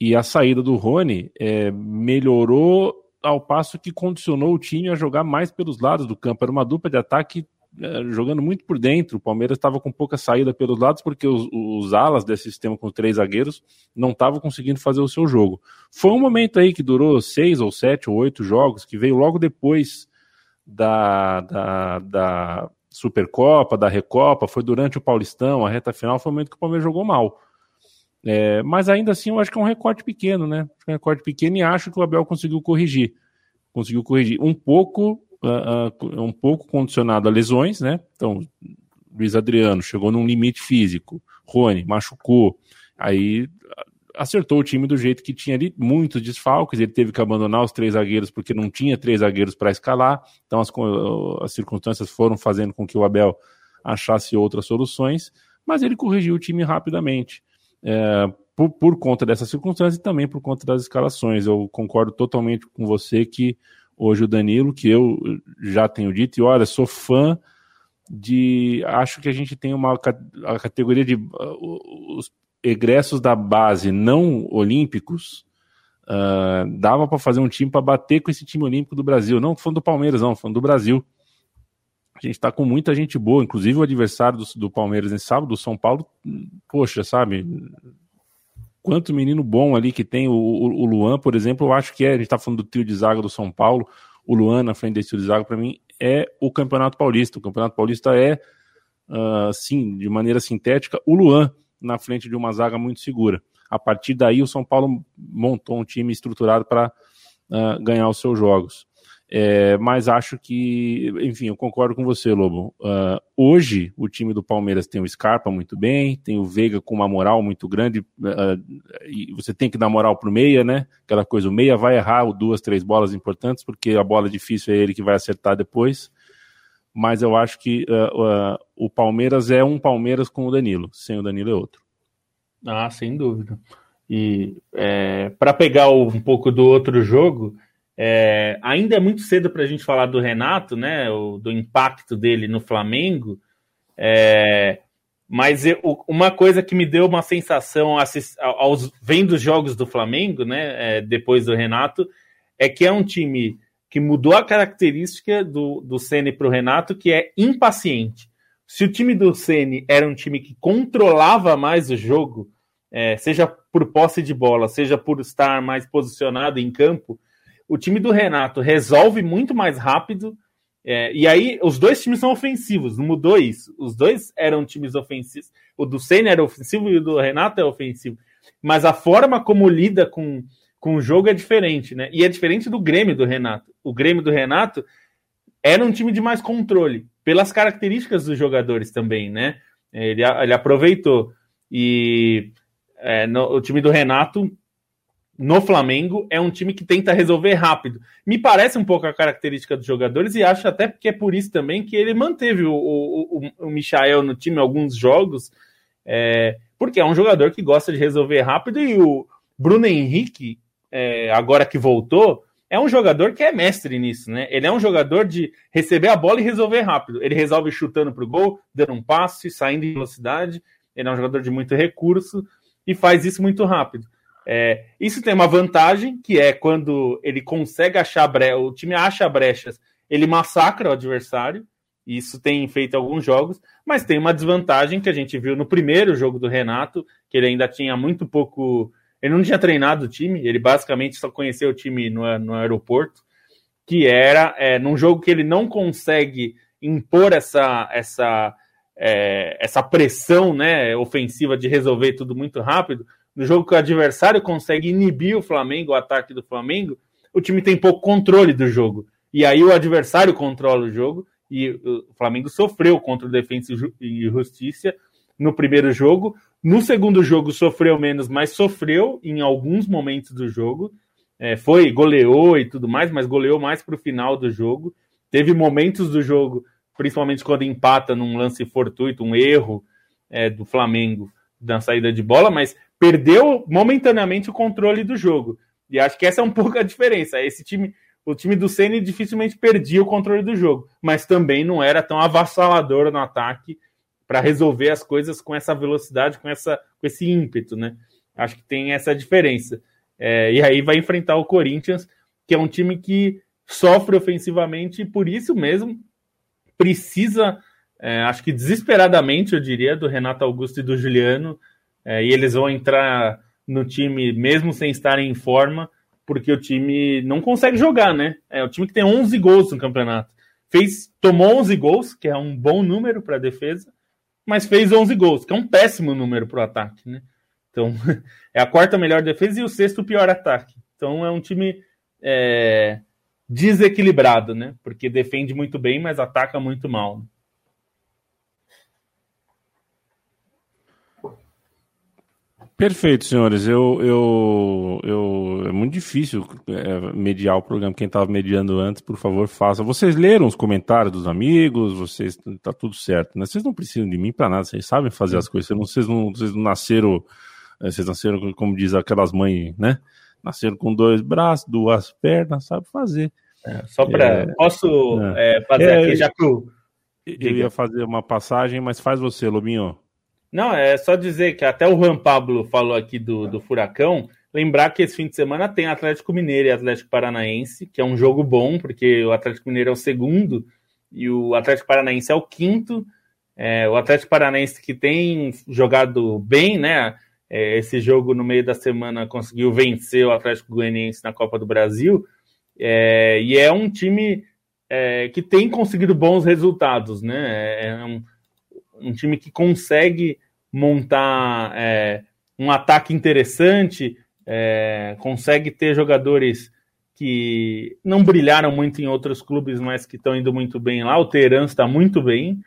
e a saída do Rony é, melhorou ao passo que condicionou o time a jogar mais pelos lados do campo. Era uma dupla de ataque é, jogando muito por dentro. O Palmeiras estava com pouca saída pelos lados porque os, os alas desse sistema com três zagueiros não estavam conseguindo fazer o seu jogo. Foi um momento aí que durou seis ou sete ou oito jogos, que veio logo depois da, da, da Supercopa, da Recopa, foi durante o Paulistão, a reta final, foi o momento que o Palmeiras jogou mal. É, mas ainda assim, eu acho que é um recorte pequeno, né? É um recorte pequeno e acho que o Abel conseguiu corrigir. Conseguiu corrigir um pouco, uh, uh, um pouco condicionado a lesões, né? Então, Luiz Adriano chegou num limite físico, Rony machucou, aí acertou o time do jeito que tinha ali, muitos desfalques, ele teve que abandonar os três zagueiros porque não tinha três zagueiros para escalar, então as, as circunstâncias foram fazendo com que o Abel achasse outras soluções, mas ele corrigiu o time rapidamente. É, por, por, conta dessas circunstâncias e também por conta das escalações. Eu concordo totalmente com você que hoje o Danilo, que eu já tenho dito, e olha, sou fã de. Acho que a gente tem uma a categoria de. Os egressos da base não olímpicos, uh, dava para fazer um time para bater com esse time olímpico do Brasil. Não falando do Palmeiras, não, falando do Brasil. A gente está com muita gente boa, inclusive o adversário do, do Palmeiras nesse sábado, do São Paulo, poxa, sabe? Quanto menino bom ali que tem. O, o, o Luan, por exemplo, eu acho que é. A gente está falando do trio de zaga do São Paulo. O Luan na frente desse trio de zaga, para mim, é o Campeonato Paulista. O Campeonato Paulista é, uh, sim, de maneira sintética, o Luan na frente de uma zaga muito segura. A partir daí, o São Paulo montou um time estruturado para uh, ah, ganhar os seus jogos. É, mas acho que, enfim, eu concordo com você, Lobo. Uh, hoje, o time do Palmeiras tem o Scarpa muito bem, tem o Veiga com uma moral muito grande, uh, e você tem que dar moral pro meia, né? Aquela coisa, o meia vai errar duas, três bolas importantes, porque a bola difícil é ele que vai acertar depois mas eu acho que uh, uh, o Palmeiras é um Palmeiras com o Danilo, sem o Danilo é outro. Ah, sem dúvida. E é, para pegar um pouco do outro jogo, é, ainda é muito cedo para a gente falar do Renato, né? O, do impacto dele no Flamengo. É, mas eu, uma coisa que me deu uma sensação assist, aos vendo os jogos do Flamengo, né? Depois do Renato, é que é um time que mudou a característica do, do Ceni para o Renato, que é impaciente. Se o time do Ceni era um time que controlava mais o jogo, é, seja por posse de bola, seja por estar mais posicionado em campo, o time do Renato resolve muito mais rápido. É, e aí, os dois times são ofensivos, não mudou isso. Os dois eram times ofensivos. O do Senna era ofensivo e o do Renato é ofensivo. Mas a forma como lida com, com o jogo é diferente, né? E é diferente do Grêmio do Renato. O Grêmio do Renato era um time de mais controle, pelas características dos jogadores também, né? Ele, ele aproveitou. E é, no, o time do Renato no Flamengo é um time que tenta resolver rápido. Me parece um pouco a característica dos jogadores e acho até que é por isso também que ele manteve o, o, o Michael no time alguns jogos, é, porque é um jogador que gosta de resolver rápido e o Bruno Henrique, é, agora que voltou, é um jogador que é mestre nisso, né? Ele é um jogador de receber a bola e resolver rápido. Ele resolve chutando para o gol, dando um passe, saindo em velocidade. Ele é um jogador de muito recurso e faz isso muito rápido. É, isso tem uma vantagem, que é quando ele consegue achar o time acha brechas, ele massacra o adversário. Isso tem feito alguns jogos, mas tem uma desvantagem que a gente viu no primeiro jogo do Renato, que ele ainda tinha muito pouco ele não tinha treinado o time, ele basicamente só conheceu o time no, no aeroporto, que era é, num jogo que ele não consegue impor essa, essa, é, essa pressão né, ofensiva de resolver tudo muito rápido. No jogo que o adversário consegue inibir o Flamengo, o ataque do Flamengo, o time tem pouco controle do jogo. E aí o adversário controla o jogo e o Flamengo sofreu contra o Defensa e Justiça no primeiro jogo. No segundo jogo sofreu menos, mas sofreu em alguns momentos do jogo. É, foi, goleou e tudo mais, mas goleou mais para o final do jogo. Teve momentos do jogo, principalmente quando empata num lance fortuito, um erro é, do Flamengo na saída de bola, mas perdeu momentaneamente o controle do jogo. E acho que essa é um pouco a diferença. Esse time, o time do Ceni dificilmente perdia o controle do jogo, mas também não era tão avassalador no ataque para resolver as coisas com essa velocidade, com, essa, com esse ímpeto, né? Acho que tem essa diferença. É, e aí vai enfrentar o Corinthians, que é um time que sofre ofensivamente e por isso mesmo precisa, é, acho que desesperadamente, eu diria, do Renato Augusto e do Juliano, é, e eles vão entrar no time mesmo sem estarem em forma, porque o time não consegue jogar, né? É o time que tem 11 gols no campeonato. fez, tomou 11 gols, que é um bom número para a defesa, mas fez 11 gols, que é um péssimo número para o ataque, né? Então, é a quarta melhor defesa e o sexto pior ataque. Então, é um time é, desequilibrado, né? Porque defende muito bem, mas ataca muito mal. Perfeito, senhores. Eu, eu, eu, é muito difícil é, mediar o programa. Quem estava mediando antes, por favor, faça. Vocês leram os comentários dos amigos? Vocês tá tudo certo, né? Vocês não precisam de mim para nada. Vocês sabem fazer as coisas. Vocês não, vocês não nasceram, é, vocês nasceram como diz aquelas mães, né? Nasceram com dois braços, duas pernas, sabe fazer. É, só para é, posso é. É, fazer aqui já pro. Eu ia fazer uma passagem, mas faz você, Lobinho. Não, é só dizer que até o Juan Pablo falou aqui do, do Furacão. Lembrar que esse fim de semana tem Atlético Mineiro e Atlético Paranaense, que é um jogo bom, porque o Atlético Mineiro é o segundo e o Atlético Paranaense é o quinto. É, o Atlético Paranaense que tem jogado bem, né? É, esse jogo no meio da semana conseguiu vencer o Atlético Goianiense na Copa do Brasil. É, e é um time é, que tem conseguido bons resultados, né? É, é um, um time que consegue montar é, um ataque interessante, é, consegue ter jogadores que não brilharam muito em outros clubes, mas que estão indo muito bem lá. O Teran está muito bem.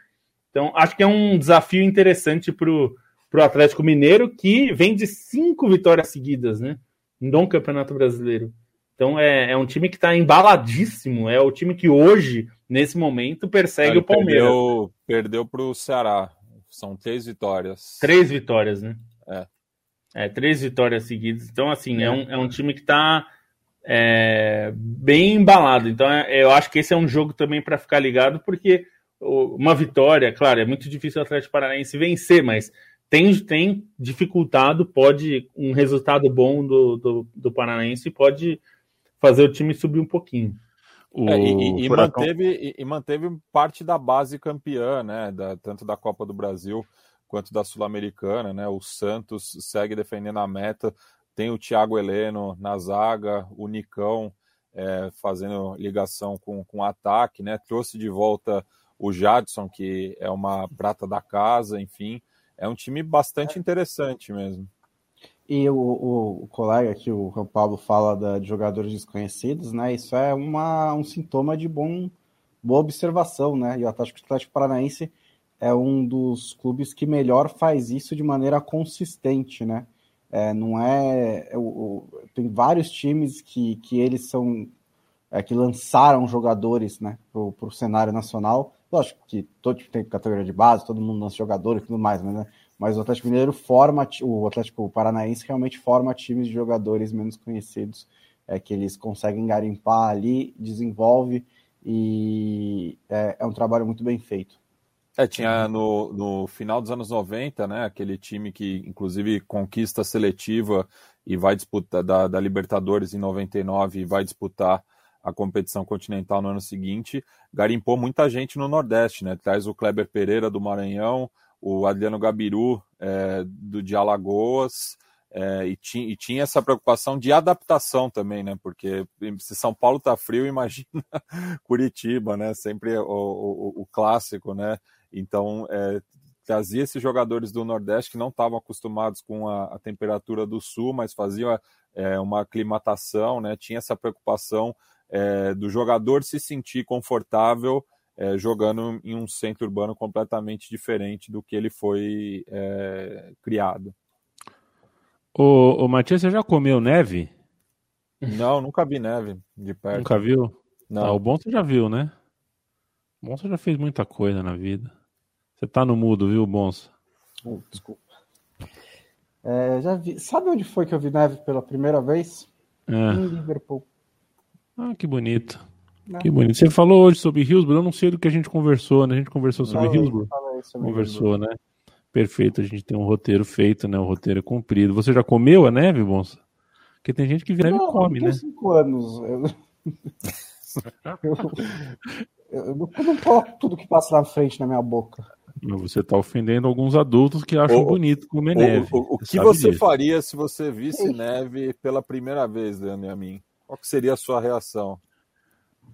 Então, acho que é um desafio interessante para o Atlético Mineiro, que vem de cinco vitórias seguidas, né? No Campeonato Brasileiro. Então, é, é um time que está embaladíssimo. É o time que hoje nesse momento, persegue o Palmeiras. Perdeu, perdeu para o Ceará. São três vitórias. Três vitórias, né? É. É, três vitórias seguidas. Então, assim, é, é um, é um time que está é, bem embalado. Então, é, eu acho que esse é um jogo também para ficar ligado, porque uma vitória, claro, é muito difícil o Atlético Paranaense vencer, mas tem, tem dificultado, pode um resultado bom do, do, do Paranaense pode fazer o time subir um pouquinho. O é, e, e, manteve, e, e, manteve parte da base campeã, né? Da, tanto da Copa do Brasil quanto da Sul-Americana, né? O Santos segue defendendo a meta. Tem o Thiago Heleno na zaga, o Nicão é, fazendo ligação com, com o ataque, né? Trouxe de volta o Jadson, que é uma prata da casa, enfim. É um time bastante interessante mesmo. E o, o, o colega que o Juan Paulo fala da, de jogadores desconhecidos, né? Isso é uma, um sintoma de bom, boa observação, né? E o Atlético, o Atlético Paranaense é um dos clubes que melhor faz isso de maneira consistente, né? É, não é, é o, tem vários times que, que eles são é, que lançaram jogadores né, para o cenário nacional. Lógico que todo tipo tem categoria de base, todo mundo lança jogadores e tudo mais, mas né, mas o Atlético Mineiro forma, o Atlético Paranaense realmente forma times de jogadores menos conhecidos, é, que eles conseguem garimpar ali, desenvolve e é, é um trabalho muito bem feito. É, tinha no, no final dos anos 90, né, aquele time que inclusive conquista a seletiva e vai disputar da, da Libertadores em 99 e vai disputar a competição continental no ano seguinte, garimpou muita gente no Nordeste, né? Traz o Kleber Pereira do Maranhão, o Adriano Gabiru é, do de Alagoas, é, e, ti, e, tinha essa preocupação de adaptação também, né? Porque se São Paulo tá frio, imagina Curitiba, né? Sempre o, o, o clássico, né? Então é, trazia esses jogadores do Nordeste que não estavam acostumados com a, a, temperatura do Sul, mas fazia é, uma aclimatação, né? Tinha essa preocupação é, do jogador se sentir confortável é, jogando em um centro urbano completamente diferente do que ele foi é, criado. Ô, ô Matias, você já comeu neve? Não, nunca vi neve de perto. Nunca viu? Não. Ah, o bom você já viu, né? O bom você já fez muita coisa na vida. Você tá no mudo, viu, Bonsa? Oh, desculpa. É, já vi. Sabe onde foi que eu vi neve pela primeira vez? É. Em Liverpool. Ah, que bonito. Não. Que bonito. Você falou hoje sobre Hillsborough, eu não sei do que a gente conversou, né? A gente conversou sobre não, Hillsborough? Sobre conversou, Hillsborough. né? Perfeito, a gente tem um roteiro feito, né? O um roteiro é cumprido. Você já comeu a neve, Bonsa? Porque tem gente que vê neve e come, né? cinco anos. Eu... eu, eu não coloco tudo que passa na frente na minha boca. Mas você está ofendendo alguns adultos que acham o, bonito comer o, neve. O, o que você disso. faria se você visse neve pela primeira vez, Leandro e a mim? Qual que seria a sua reação?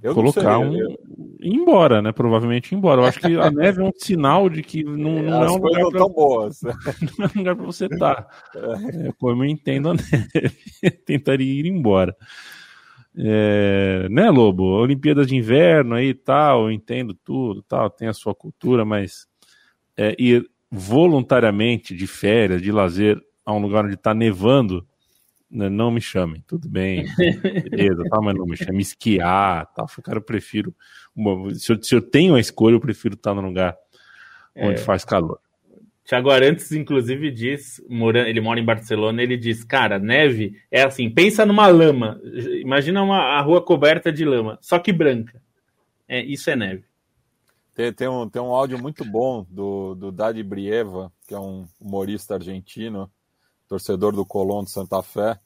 Eu colocar um. Ir embora, né? Provavelmente ir embora. Eu acho que a neve é um sinal de que não, não é um lugar. Pra... tão boas. não é um lugar para você estar. Tá. É, como eu entendo a neve. Tentaria ir embora. É, né, Lobo? Olimpíadas de inverno aí e tal, eu entendo tudo, tal, tem a sua cultura, mas é, ir voluntariamente de férias, de lazer, a um lugar onde está nevando, não me chame, tudo bem, beleza, tá, mas não me chame, esquiar, tal, cara, eu prefiro, uma, se, eu, se eu tenho a escolha, eu prefiro estar num lugar onde é. faz calor. Tiago Arantes, inclusive, diz, ele mora em Barcelona, ele diz, cara, neve é assim, pensa numa lama, imagina uma a rua coberta de lama, só que branca. É, isso é neve. Tem, tem, um, tem um áudio muito bom do, do Dadi Brieva, que é um humorista argentino, torcedor do Colón de Santa Fé,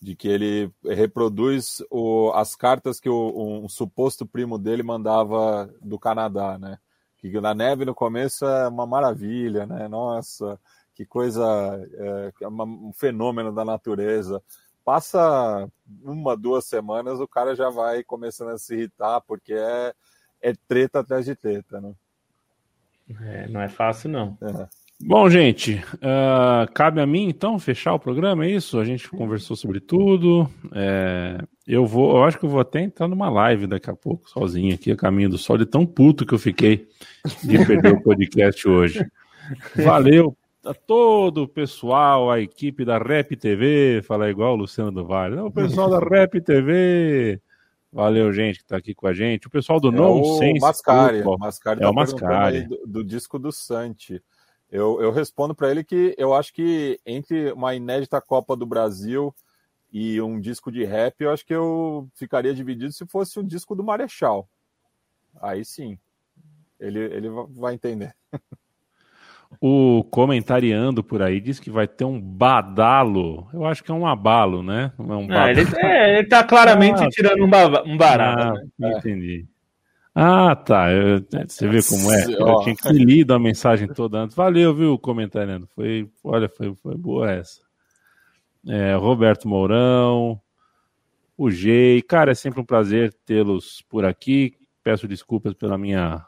de que ele reproduz o, as cartas que o, um suposto primo dele mandava do Canadá, né? que na neve no começo é uma maravilha, né? Nossa, que coisa, é, é um fenômeno da natureza. Passa uma, duas semanas, o cara já vai começando a se irritar, porque é, é treta atrás de treta, né? É, não é fácil, não. É. Bom, gente, uh, cabe a mim então fechar o programa, é isso? A gente conversou sobre tudo. É, eu vou, eu acho que eu vou até entrar numa live daqui a pouco, sozinho aqui, a caminho do sol, de tão puto que eu fiquei de perder o podcast hoje. Valeu a todo o pessoal, a equipe da Rap TV, falar igual o Luciano do Vale. O pessoal da Rap TV. Valeu, gente, que está aqui com a gente. O pessoal do é Nonsense. Mascari, Mascari é o Mascari. Do, do disco do Santi. Eu, eu respondo para ele que eu acho que entre uma inédita Copa do Brasil e um disco de rap, eu acho que eu ficaria dividido se fosse um disco do Marechal. Aí sim, ele, ele vai entender. O comentariando por aí diz que vai ter um badalo. Eu acho que é um abalo, né? Não é um ah, ele, é, ele tá claramente ah, tirando um, ba um barato. Ah, né? Entendi. Ah, tá. Eu, você vê como é. Eu tinha que ter lido a mensagem toda antes. Valeu, viu, comentando. Foi, olha, foi, foi boa essa. É, Roberto Mourão, o Gei. Cara, é sempre um prazer tê-los por aqui. Peço desculpas pela minha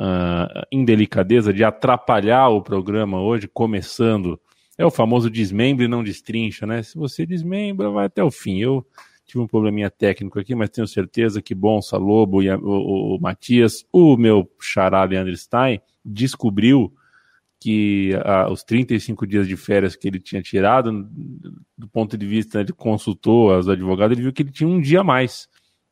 uh, indelicadeza de atrapalhar o programa hoje, começando. É o famoso desmembre e não destrincha, né? Se você desmembra, vai até o fim. Eu Tive um probleminha técnico aqui, mas tenho certeza que Bonsa, Lobo e a, o, o, Matias, o meu xará Leandro Stein, descobriu que a, os 35 dias de férias que ele tinha tirado, do ponto de vista, né, ele consultou os advogados, ele viu que ele tinha um dia a mais,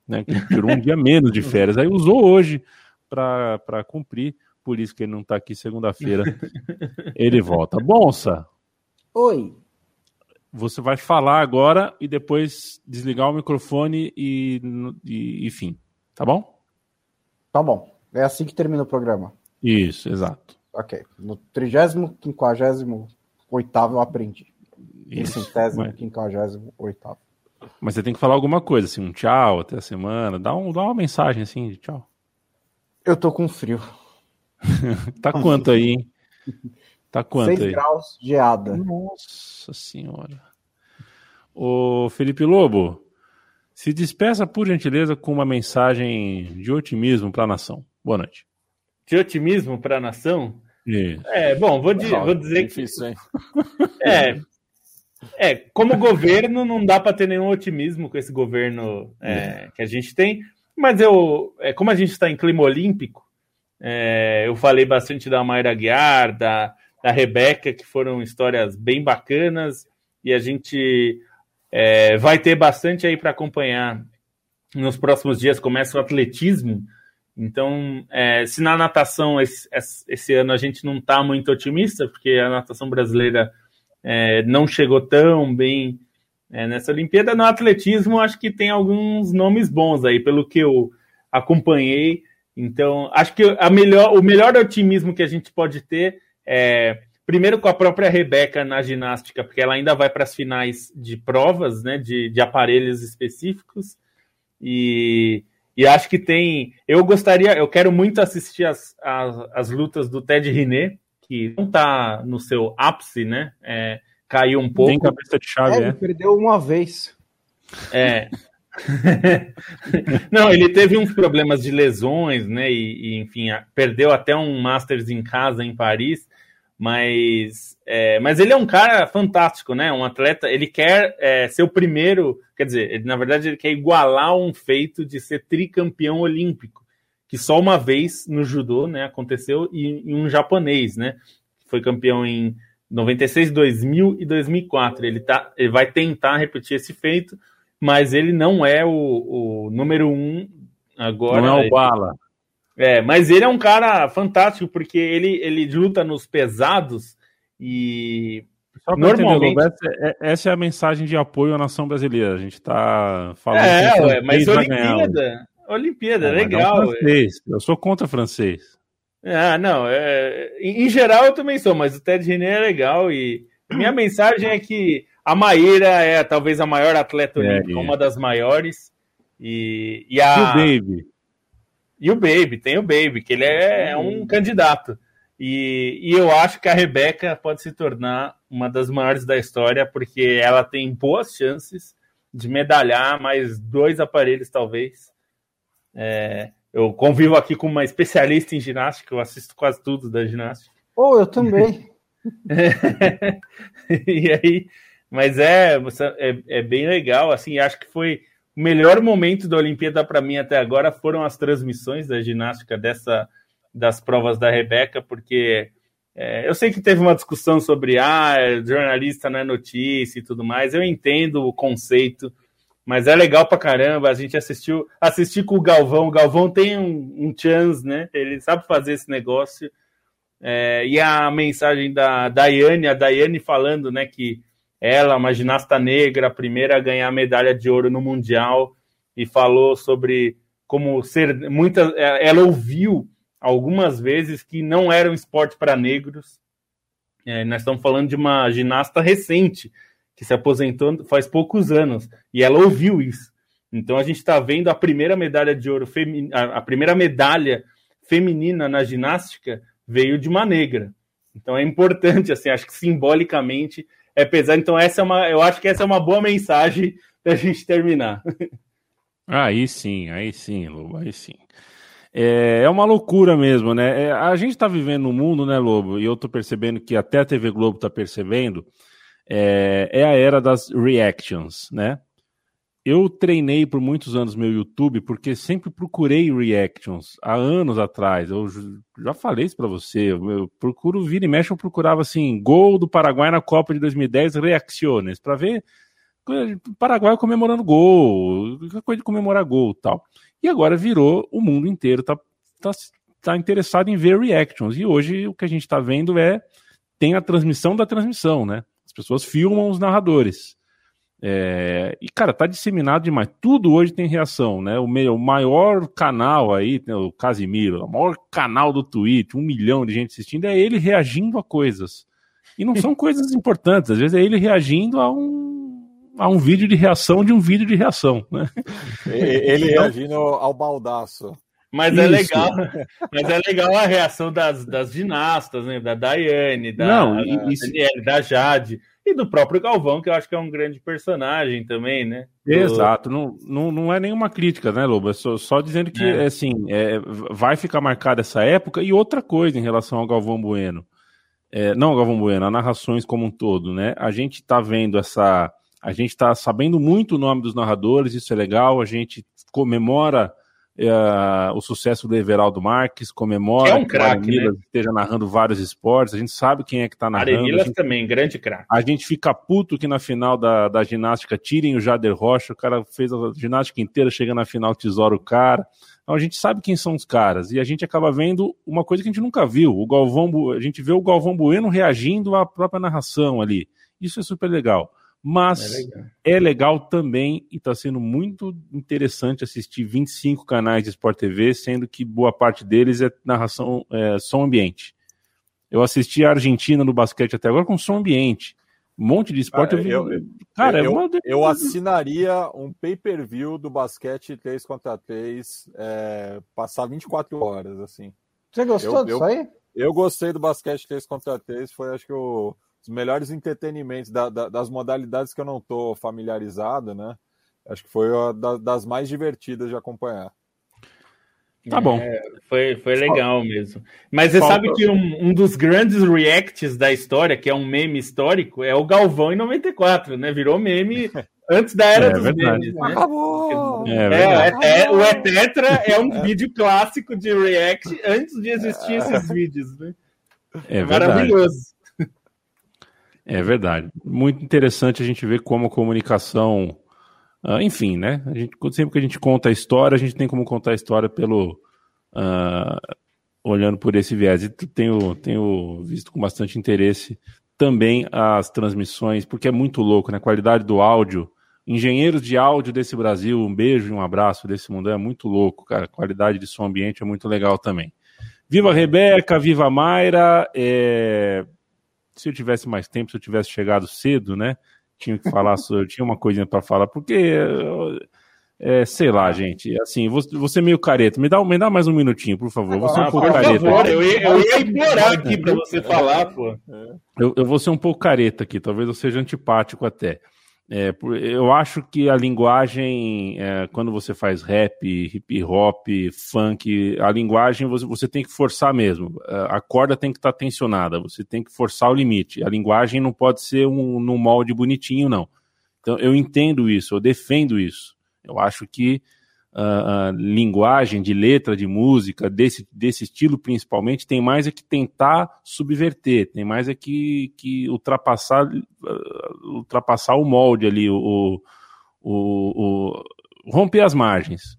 né, que ele tirou um dia menos de férias. Aí usou hoje para cumprir, por isso que ele não está aqui segunda-feira. Ele volta. Bonsa. Oi. Você vai falar agora e depois desligar o microfone e, e enfim. Tá bom? Tá bom. É assim que termina o programa. Isso, exato. Ok. No 30, 58 eu aprendi. Isso. Centésimo, quinquagésimo, oitavo. Mas você tem que falar alguma coisa, assim, um tchau até a semana. Dá, um, dá uma mensagem assim de tchau. Eu tô com frio. tá quanto aí, hein? Tá quanto 6 aí? graus, geada. Nossa senhora. Ô Felipe Lobo, se despeça por gentileza com uma mensagem de otimismo para a nação. Boa noite. De otimismo para a nação? Isso. É, bom, vou, di vou dizer difícil, que. Hein? É, é, como governo, não dá para ter nenhum otimismo com esse governo é, que a gente tem, mas eu, é, como a gente está em clima olímpico, é, eu falei bastante da Mayra Guiar, da, da Rebeca, que foram histórias bem bacanas, e a gente é, vai ter bastante aí para acompanhar nos próximos dias. Começa o atletismo, então, é, se na natação esse, esse, ano a gente não está muito otimista, porque a natação brasileira é, não chegou tão bem é, nessa Olimpíada, no atletismo acho que tem alguns nomes bons aí, pelo que eu acompanhei. Então, acho que a melhor, o melhor otimismo que a gente pode ter é, primeiro com a própria Rebeca na ginástica, porque ela ainda vai para as finais de provas, né, de, de aparelhos específicos. E, e acho que tem. Eu gostaria, eu quero muito assistir as, as, as lutas do Ted Riné, que não está no seu ápice, né? É, caiu um pouco. Tem cabeça de chave, é, é. perdeu uma vez. É. Não, ele teve uns problemas de lesões, né? E, e, enfim, perdeu até um Masters em casa em Paris, mas, é, mas ele é um cara fantástico, né? Um atleta, ele quer é, ser o primeiro, quer dizer, ele, na verdade ele quer igualar um feito de ser tricampeão olímpico, que só uma vez no judô, né? Aconteceu e, e um japonês, né? Foi campeão em 96, 2000 e 2004. Ele, tá, ele vai tentar repetir esse feito, mas ele não é o, o número um agora. Não é o ele, Bala. É, mas ele é um cara fantástico, porque ele, ele luta nos pesados e. Só normalmente... Entender, essa, é, essa, é a mensagem de apoio à nação brasileira. A gente está falando. É, ué, mas Olimpíada. Olimpíada, é, legal. Francês. Eu sou contra francês. Ah, não. É, em, geral eu também sou, mas o Ted René é legal e minha mensagem é que a Maíra é talvez a maior atleta é, olímpica, é. uma das maiores. E, e, a... e o Baby. E o Baby, tem o Baby, que ele é, é um candidato. E, e eu acho que a Rebeca pode se tornar uma das maiores da história, porque ela tem boas chances de medalhar mais dois aparelhos, talvez. É, eu convivo aqui com uma especialista em ginástica, eu assisto quase tudo da ginástica. Oh, eu também. e aí, mas é, é, é, bem legal, assim, acho que foi o melhor momento da Olimpíada para mim até agora foram as transmissões da ginástica dessa das provas da Rebeca, porque é, eu sei que teve uma discussão sobre ah, jornalista não é notícia e tudo mais, eu entendo o conceito, mas é legal pra caramba. A gente assistiu, assisti com o Galvão. O Galvão tem um, um chance, né? Ele sabe fazer esse negócio. É, e a mensagem da Daiane, a Daiane falando, né, que ela, uma ginasta negra, a primeira a ganhar medalha de ouro no Mundial, e falou sobre como ser. Muita, é, ela ouviu algumas vezes que não era um esporte para negros. É, nós estamos falando de uma ginasta recente, que se aposentou faz poucos anos, e ela ouviu isso. Então a gente está vendo a primeira medalha de ouro, a primeira medalha feminina na ginástica veio de uma negra. Então é importante, assim, acho que simbolicamente é pesado. Então essa é uma, eu acho que essa é uma boa mensagem para a gente terminar. Aí sim, aí sim, Lobo, aí sim. É, é uma loucura mesmo, né? É, a gente está vivendo no mundo, né, Lobo? E eu estou percebendo que até a TV Globo está percebendo é, é a era das reactions, né? Eu treinei por muitos anos meu YouTube porque sempre procurei reactions há anos atrás. Eu já falei isso para você. Eu procuro vir e mexe. Eu procurava assim: gol do Paraguai na Copa de 2010, reacciones, para ver Paraguai comemorando gol, coisa de comemorar gol tal. E agora virou o mundo inteiro tá, tá, tá interessado em ver reactions. E hoje o que a gente está vendo é tem a transmissão da transmissão, né? As pessoas filmam os narradores. É, e, cara, tá disseminado demais. Tudo hoje tem reação, né? O, meio, o maior canal aí, né, o Casimiro, o maior canal do Twitter, um milhão de gente assistindo, é ele reagindo a coisas. E não são coisas importantes, às vezes é ele reagindo a um, a um vídeo de reação de um vídeo de reação, né? Ele então, reagindo ao baldaço. Mas é Isso. é legal, mas é legal a reação das, das ginastas, né? Da Daiane, da, Não, da, Daniele, da Jade e do próprio Galvão, que eu acho que é um grande personagem também, né? Do... Exato, não, não, não é nenhuma crítica, né, Lobo? É só, só dizendo que, é. assim, é, vai ficar marcada essa época e outra coisa em relação ao Galvão Bueno. É, não, Galvão Bueno, as narrações como um todo, né? A gente tá vendo essa. A gente tá sabendo muito o nome dos narradores, isso é legal, a gente comemora é, o sucesso do Everaldo Marques, comemora que, é um craque, né? esteja narrando vários esportes, a gente sabe quem é que está narrando. Aremilas gente, também, grande craque. A gente fica puto que na final da, da ginástica tirem o Jader Rocha, o cara fez a ginástica inteira, chega na final, tesoura o cara. Então a gente sabe quem são os caras e a gente acaba vendo uma coisa que a gente nunca viu. O Galvão, a gente vê o Galvão Bueno reagindo à própria narração ali. Isso é super legal. Mas é legal, é legal também e está sendo muito interessante assistir 25 canais de Sport TV, sendo que boa parte deles é narração, é, som ambiente. Eu assisti a Argentina no basquete até agora com som ambiente. Um monte de esporte. Cara, eu, eu, cara, eu, é uma... eu assinaria um pay-per-view do basquete 3 contra 3, é, passar 24 horas, assim. Você gostou disso aí? Eu gostei do basquete 3 contra 3, foi acho que o os melhores entretenimentos da, da, das modalidades que eu não estou familiarizado, né? Acho que foi uma das mais divertidas de acompanhar. Tá bom. É, foi, foi legal mesmo. Mas você Falta... sabe que um, um, dos grandes reacts da história, que é um meme histórico, é o Galvão em 94, né? Virou meme antes da era é, dos verdade. memes. Né? Acabou! É, é, é, o Etetra é um vídeo clássico de react antes de existir esses vídeos, né? É, maravilhoso. É verdade. Muito interessante a gente ver como a comunicação Uh, enfim, né? A gente, sempre que a gente conta a história, a gente tem como contar a história pelo. Uh, olhando por esse viés. E tenho, tenho visto com bastante interesse também as transmissões, porque é muito louco, né? A qualidade do áudio. Engenheiros de áudio desse Brasil, um beijo e um abraço desse mundo, é muito louco, cara. A qualidade de som ambiente é muito legal também. Viva Rebeca, viva Mayra. É... Se eu tivesse mais tempo, se eu tivesse chegado cedo, né? tinha que falar, eu tinha uma coisinha para falar, porque, é, sei lá, gente, assim, você é meio careta, me dá, me dá mais um minutinho, por favor, você é um pouco por careta. Favor, eu, ia, eu ia implorar aqui para você falar, pô. Eu, eu vou ser um pouco careta aqui, talvez eu seja antipático até. É, eu acho que a linguagem, é, quando você faz rap, hip hop, funk, a linguagem você, você tem que forçar mesmo. É, a corda tem que estar tá tensionada, você tem que forçar o limite. A linguagem não pode ser um, num molde bonitinho, não. Então eu entendo isso, eu defendo isso. Eu acho que uh, uh, linguagem de letra, de música, desse, desse estilo principalmente, tem mais é que tentar subverter, tem mais é que, que ultrapassar, uh, ultrapassar o molde ali, o, o, o, romper as margens.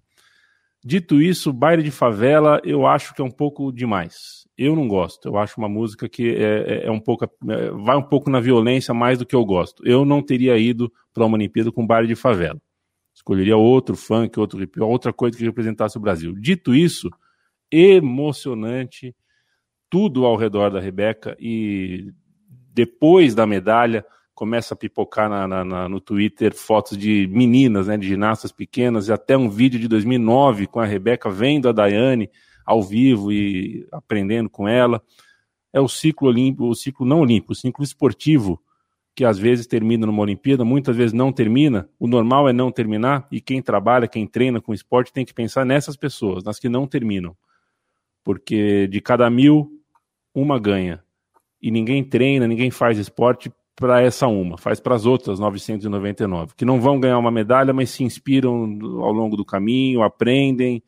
Dito isso, baile de favela eu acho que é um pouco demais. Eu não gosto. Eu acho uma música que é, é, é um pouco, é, vai um pouco na violência mais do que eu gosto. Eu não teria ido para uma Olimpíada com baile de favela. Escolheria outro funk, outro hip outra coisa que representasse o Brasil. Dito isso, emocionante tudo ao redor da Rebeca e depois da medalha começa a pipocar na, na, na, no Twitter fotos de meninas, né, de ginastas pequenas, e até um vídeo de 2009 com a Rebeca vendo a Daiane ao vivo e aprendendo com ela. É o ciclo olímpico, o ciclo não olímpico, o ciclo esportivo que às vezes termina numa Olimpíada, muitas vezes não termina. O normal é não terminar, e quem trabalha, quem treina com esporte tem que pensar nessas pessoas, nas que não terminam. Porque de cada mil, uma ganha. E ninguém treina, ninguém faz esporte para essa uma, faz para as outras 999, que não vão ganhar uma medalha, mas se inspiram ao longo do caminho, aprendem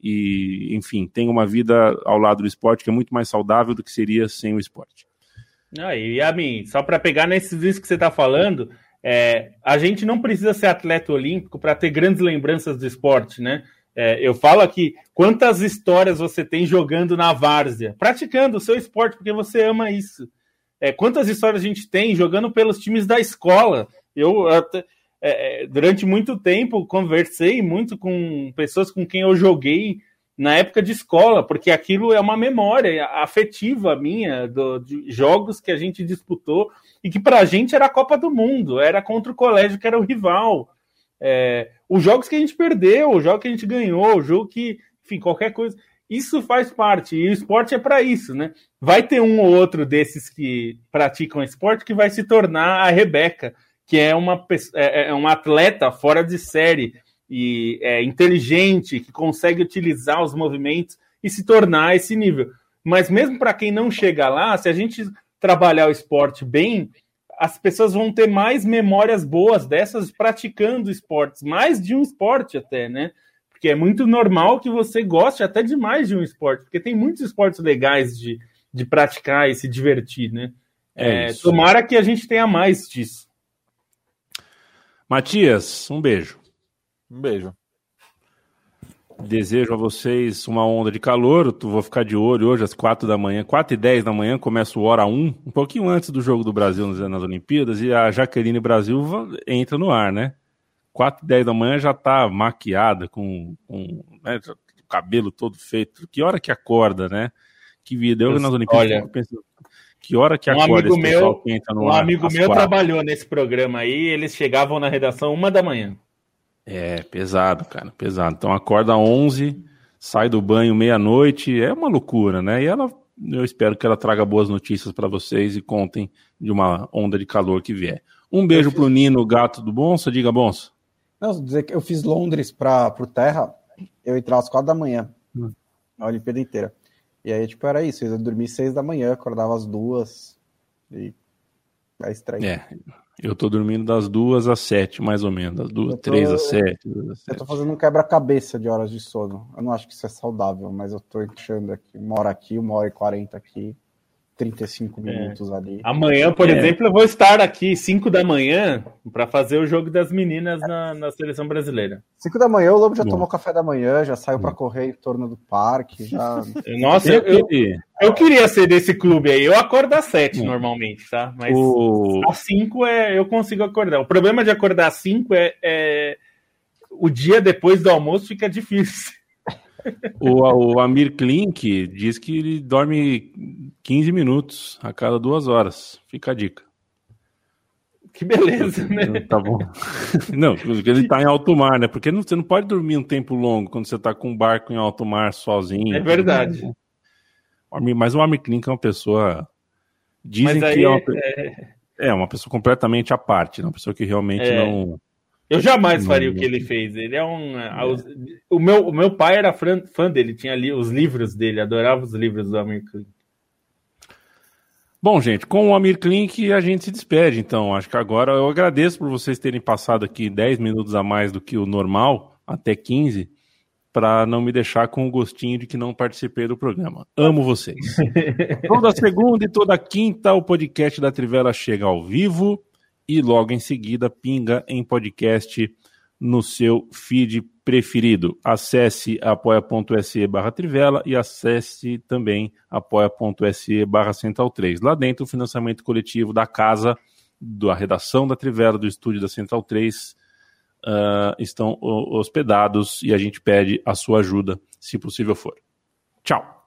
e, enfim, têm uma vida ao lado do esporte que é muito mais saudável do que seria sem o esporte. Ah, e a mim, só para pegar nesses vídeos que você está falando, é, a gente não precisa ser atleta olímpico para ter grandes lembranças do esporte, né? É, eu falo aqui, quantas histórias você tem jogando na várzea, praticando o seu esporte, porque você ama isso. É, quantas histórias a gente tem jogando pelos times da escola. Eu, até, é, é, durante muito tempo, conversei muito com pessoas com quem eu joguei na época de escola, porque aquilo é uma memória afetiva minha do, de jogos que a gente disputou e que para a gente era a Copa do Mundo, era contra o colégio que era o rival. É, os jogos que a gente perdeu, o jogo que a gente ganhou, o jogo que, enfim, qualquer coisa. Isso faz parte, e o esporte é para isso, né? Vai ter um ou outro desses que praticam esporte que vai se tornar a Rebeca, que é uma, é, é uma atleta fora de série e é, inteligente, que consegue utilizar os movimentos e se tornar esse nível. Mas mesmo para quem não chega lá, se a gente trabalhar o esporte bem, as pessoas vão ter mais memórias boas dessas praticando esportes, mais de um esporte até, né? Porque é muito normal que você goste até de mais de um esporte, porque tem muitos esportes legais de, de praticar e se divertir, né? É, é tomara que a gente tenha mais disso. Matias, um beijo. Um beijo. Desejo a vocês uma onda de calor. Eu vou ficar de olho hoje às quatro da manhã, quatro e dez da manhã, começa o hora um, um pouquinho antes do jogo do Brasil nas Olimpíadas, e a Jaqueline Brasil entra no ar, né? Quatro e dez da manhã já tá maquiada, com, com né, o cabelo todo feito. Que hora que acorda, né? Que vida. Eu nas Olimpíadas Olha, pensando, que hora que um acorda amigo meu, Um amigo meu quatro. trabalhou nesse programa aí, eles chegavam na redação uma da manhã. É, pesado, cara, pesado. Então acorda às 11, sai do banho meia-noite, é uma loucura, né? E ela, eu espero que ela traga boas notícias para vocês e contem de uma onda de calor que vier. Um beijo pro Nino, gato do Bonsa, diga Bonsa. Não, dizer que eu fiz Londres para o Terra, eu entrava às quatro da manhã, hum. a Olimpíada inteira. E aí, tipo, era isso, eu ia dormir seis da manhã, acordava às duas, e é estranho. É, eu tô dormindo das duas às sete, mais ou menos, das duas, tô, três às sete. Às eu tô fazendo um quebra-cabeça de horas de sono, eu não acho que isso é saudável, mas eu tô enchendo aqui, uma hora aqui, uma hora e quarenta aqui, 35 é. minutos é. ali. Amanhã, por é. exemplo, eu vou estar aqui 5 da manhã para fazer o jogo das meninas na, na seleção brasileira. 5 da manhã, o Lobo já Bom. tomou café da manhã, já saiu para correr em torno do parque. Já... Nossa, eu, eu, eu, queria ser desse clube aí. Eu acordo às 7 normalmente, tá? Mas o... às 5 é, eu consigo acordar. O problema de acordar às 5 é, é o dia depois do almoço fica difícil. O, o Amir Klink diz que ele dorme 15 minutos a cada duas horas. Fica a dica. Que beleza, né? Tá bom. Não, ele tá em alto mar, né? Porque não, você não pode dormir um tempo longo quando você tá com um barco em alto mar sozinho. É verdade. Mas o Amir Klink é uma pessoa. Dizem que é uma, é... é uma pessoa completamente à parte, né? uma pessoa que realmente é... não eu jamais faria o que ele fez. Ele é um. É. O, meu, o meu pai era fã, fã dele, tinha ali os livros dele, adorava os livros do Amir Klink. Bom, gente, com o Amir Klink a gente se despede, então. Acho que agora eu agradeço por vocês terem passado aqui 10 minutos a mais do que o normal, até 15, para não me deixar com o gostinho de que não participei do programa. Amo vocês. toda segunda e toda quinta o podcast da Trivela chega ao vivo e logo em seguida pinga em podcast no seu feed preferido. Acesse apoia.se barra Trivela e acesse também apoia.se barra Central 3. Lá dentro, o financiamento coletivo da casa, da redação da Trivela, do estúdio da Central 3, uh, ah, estão hospedados e a gente pede a sua ajuda, se possível for. Tchau!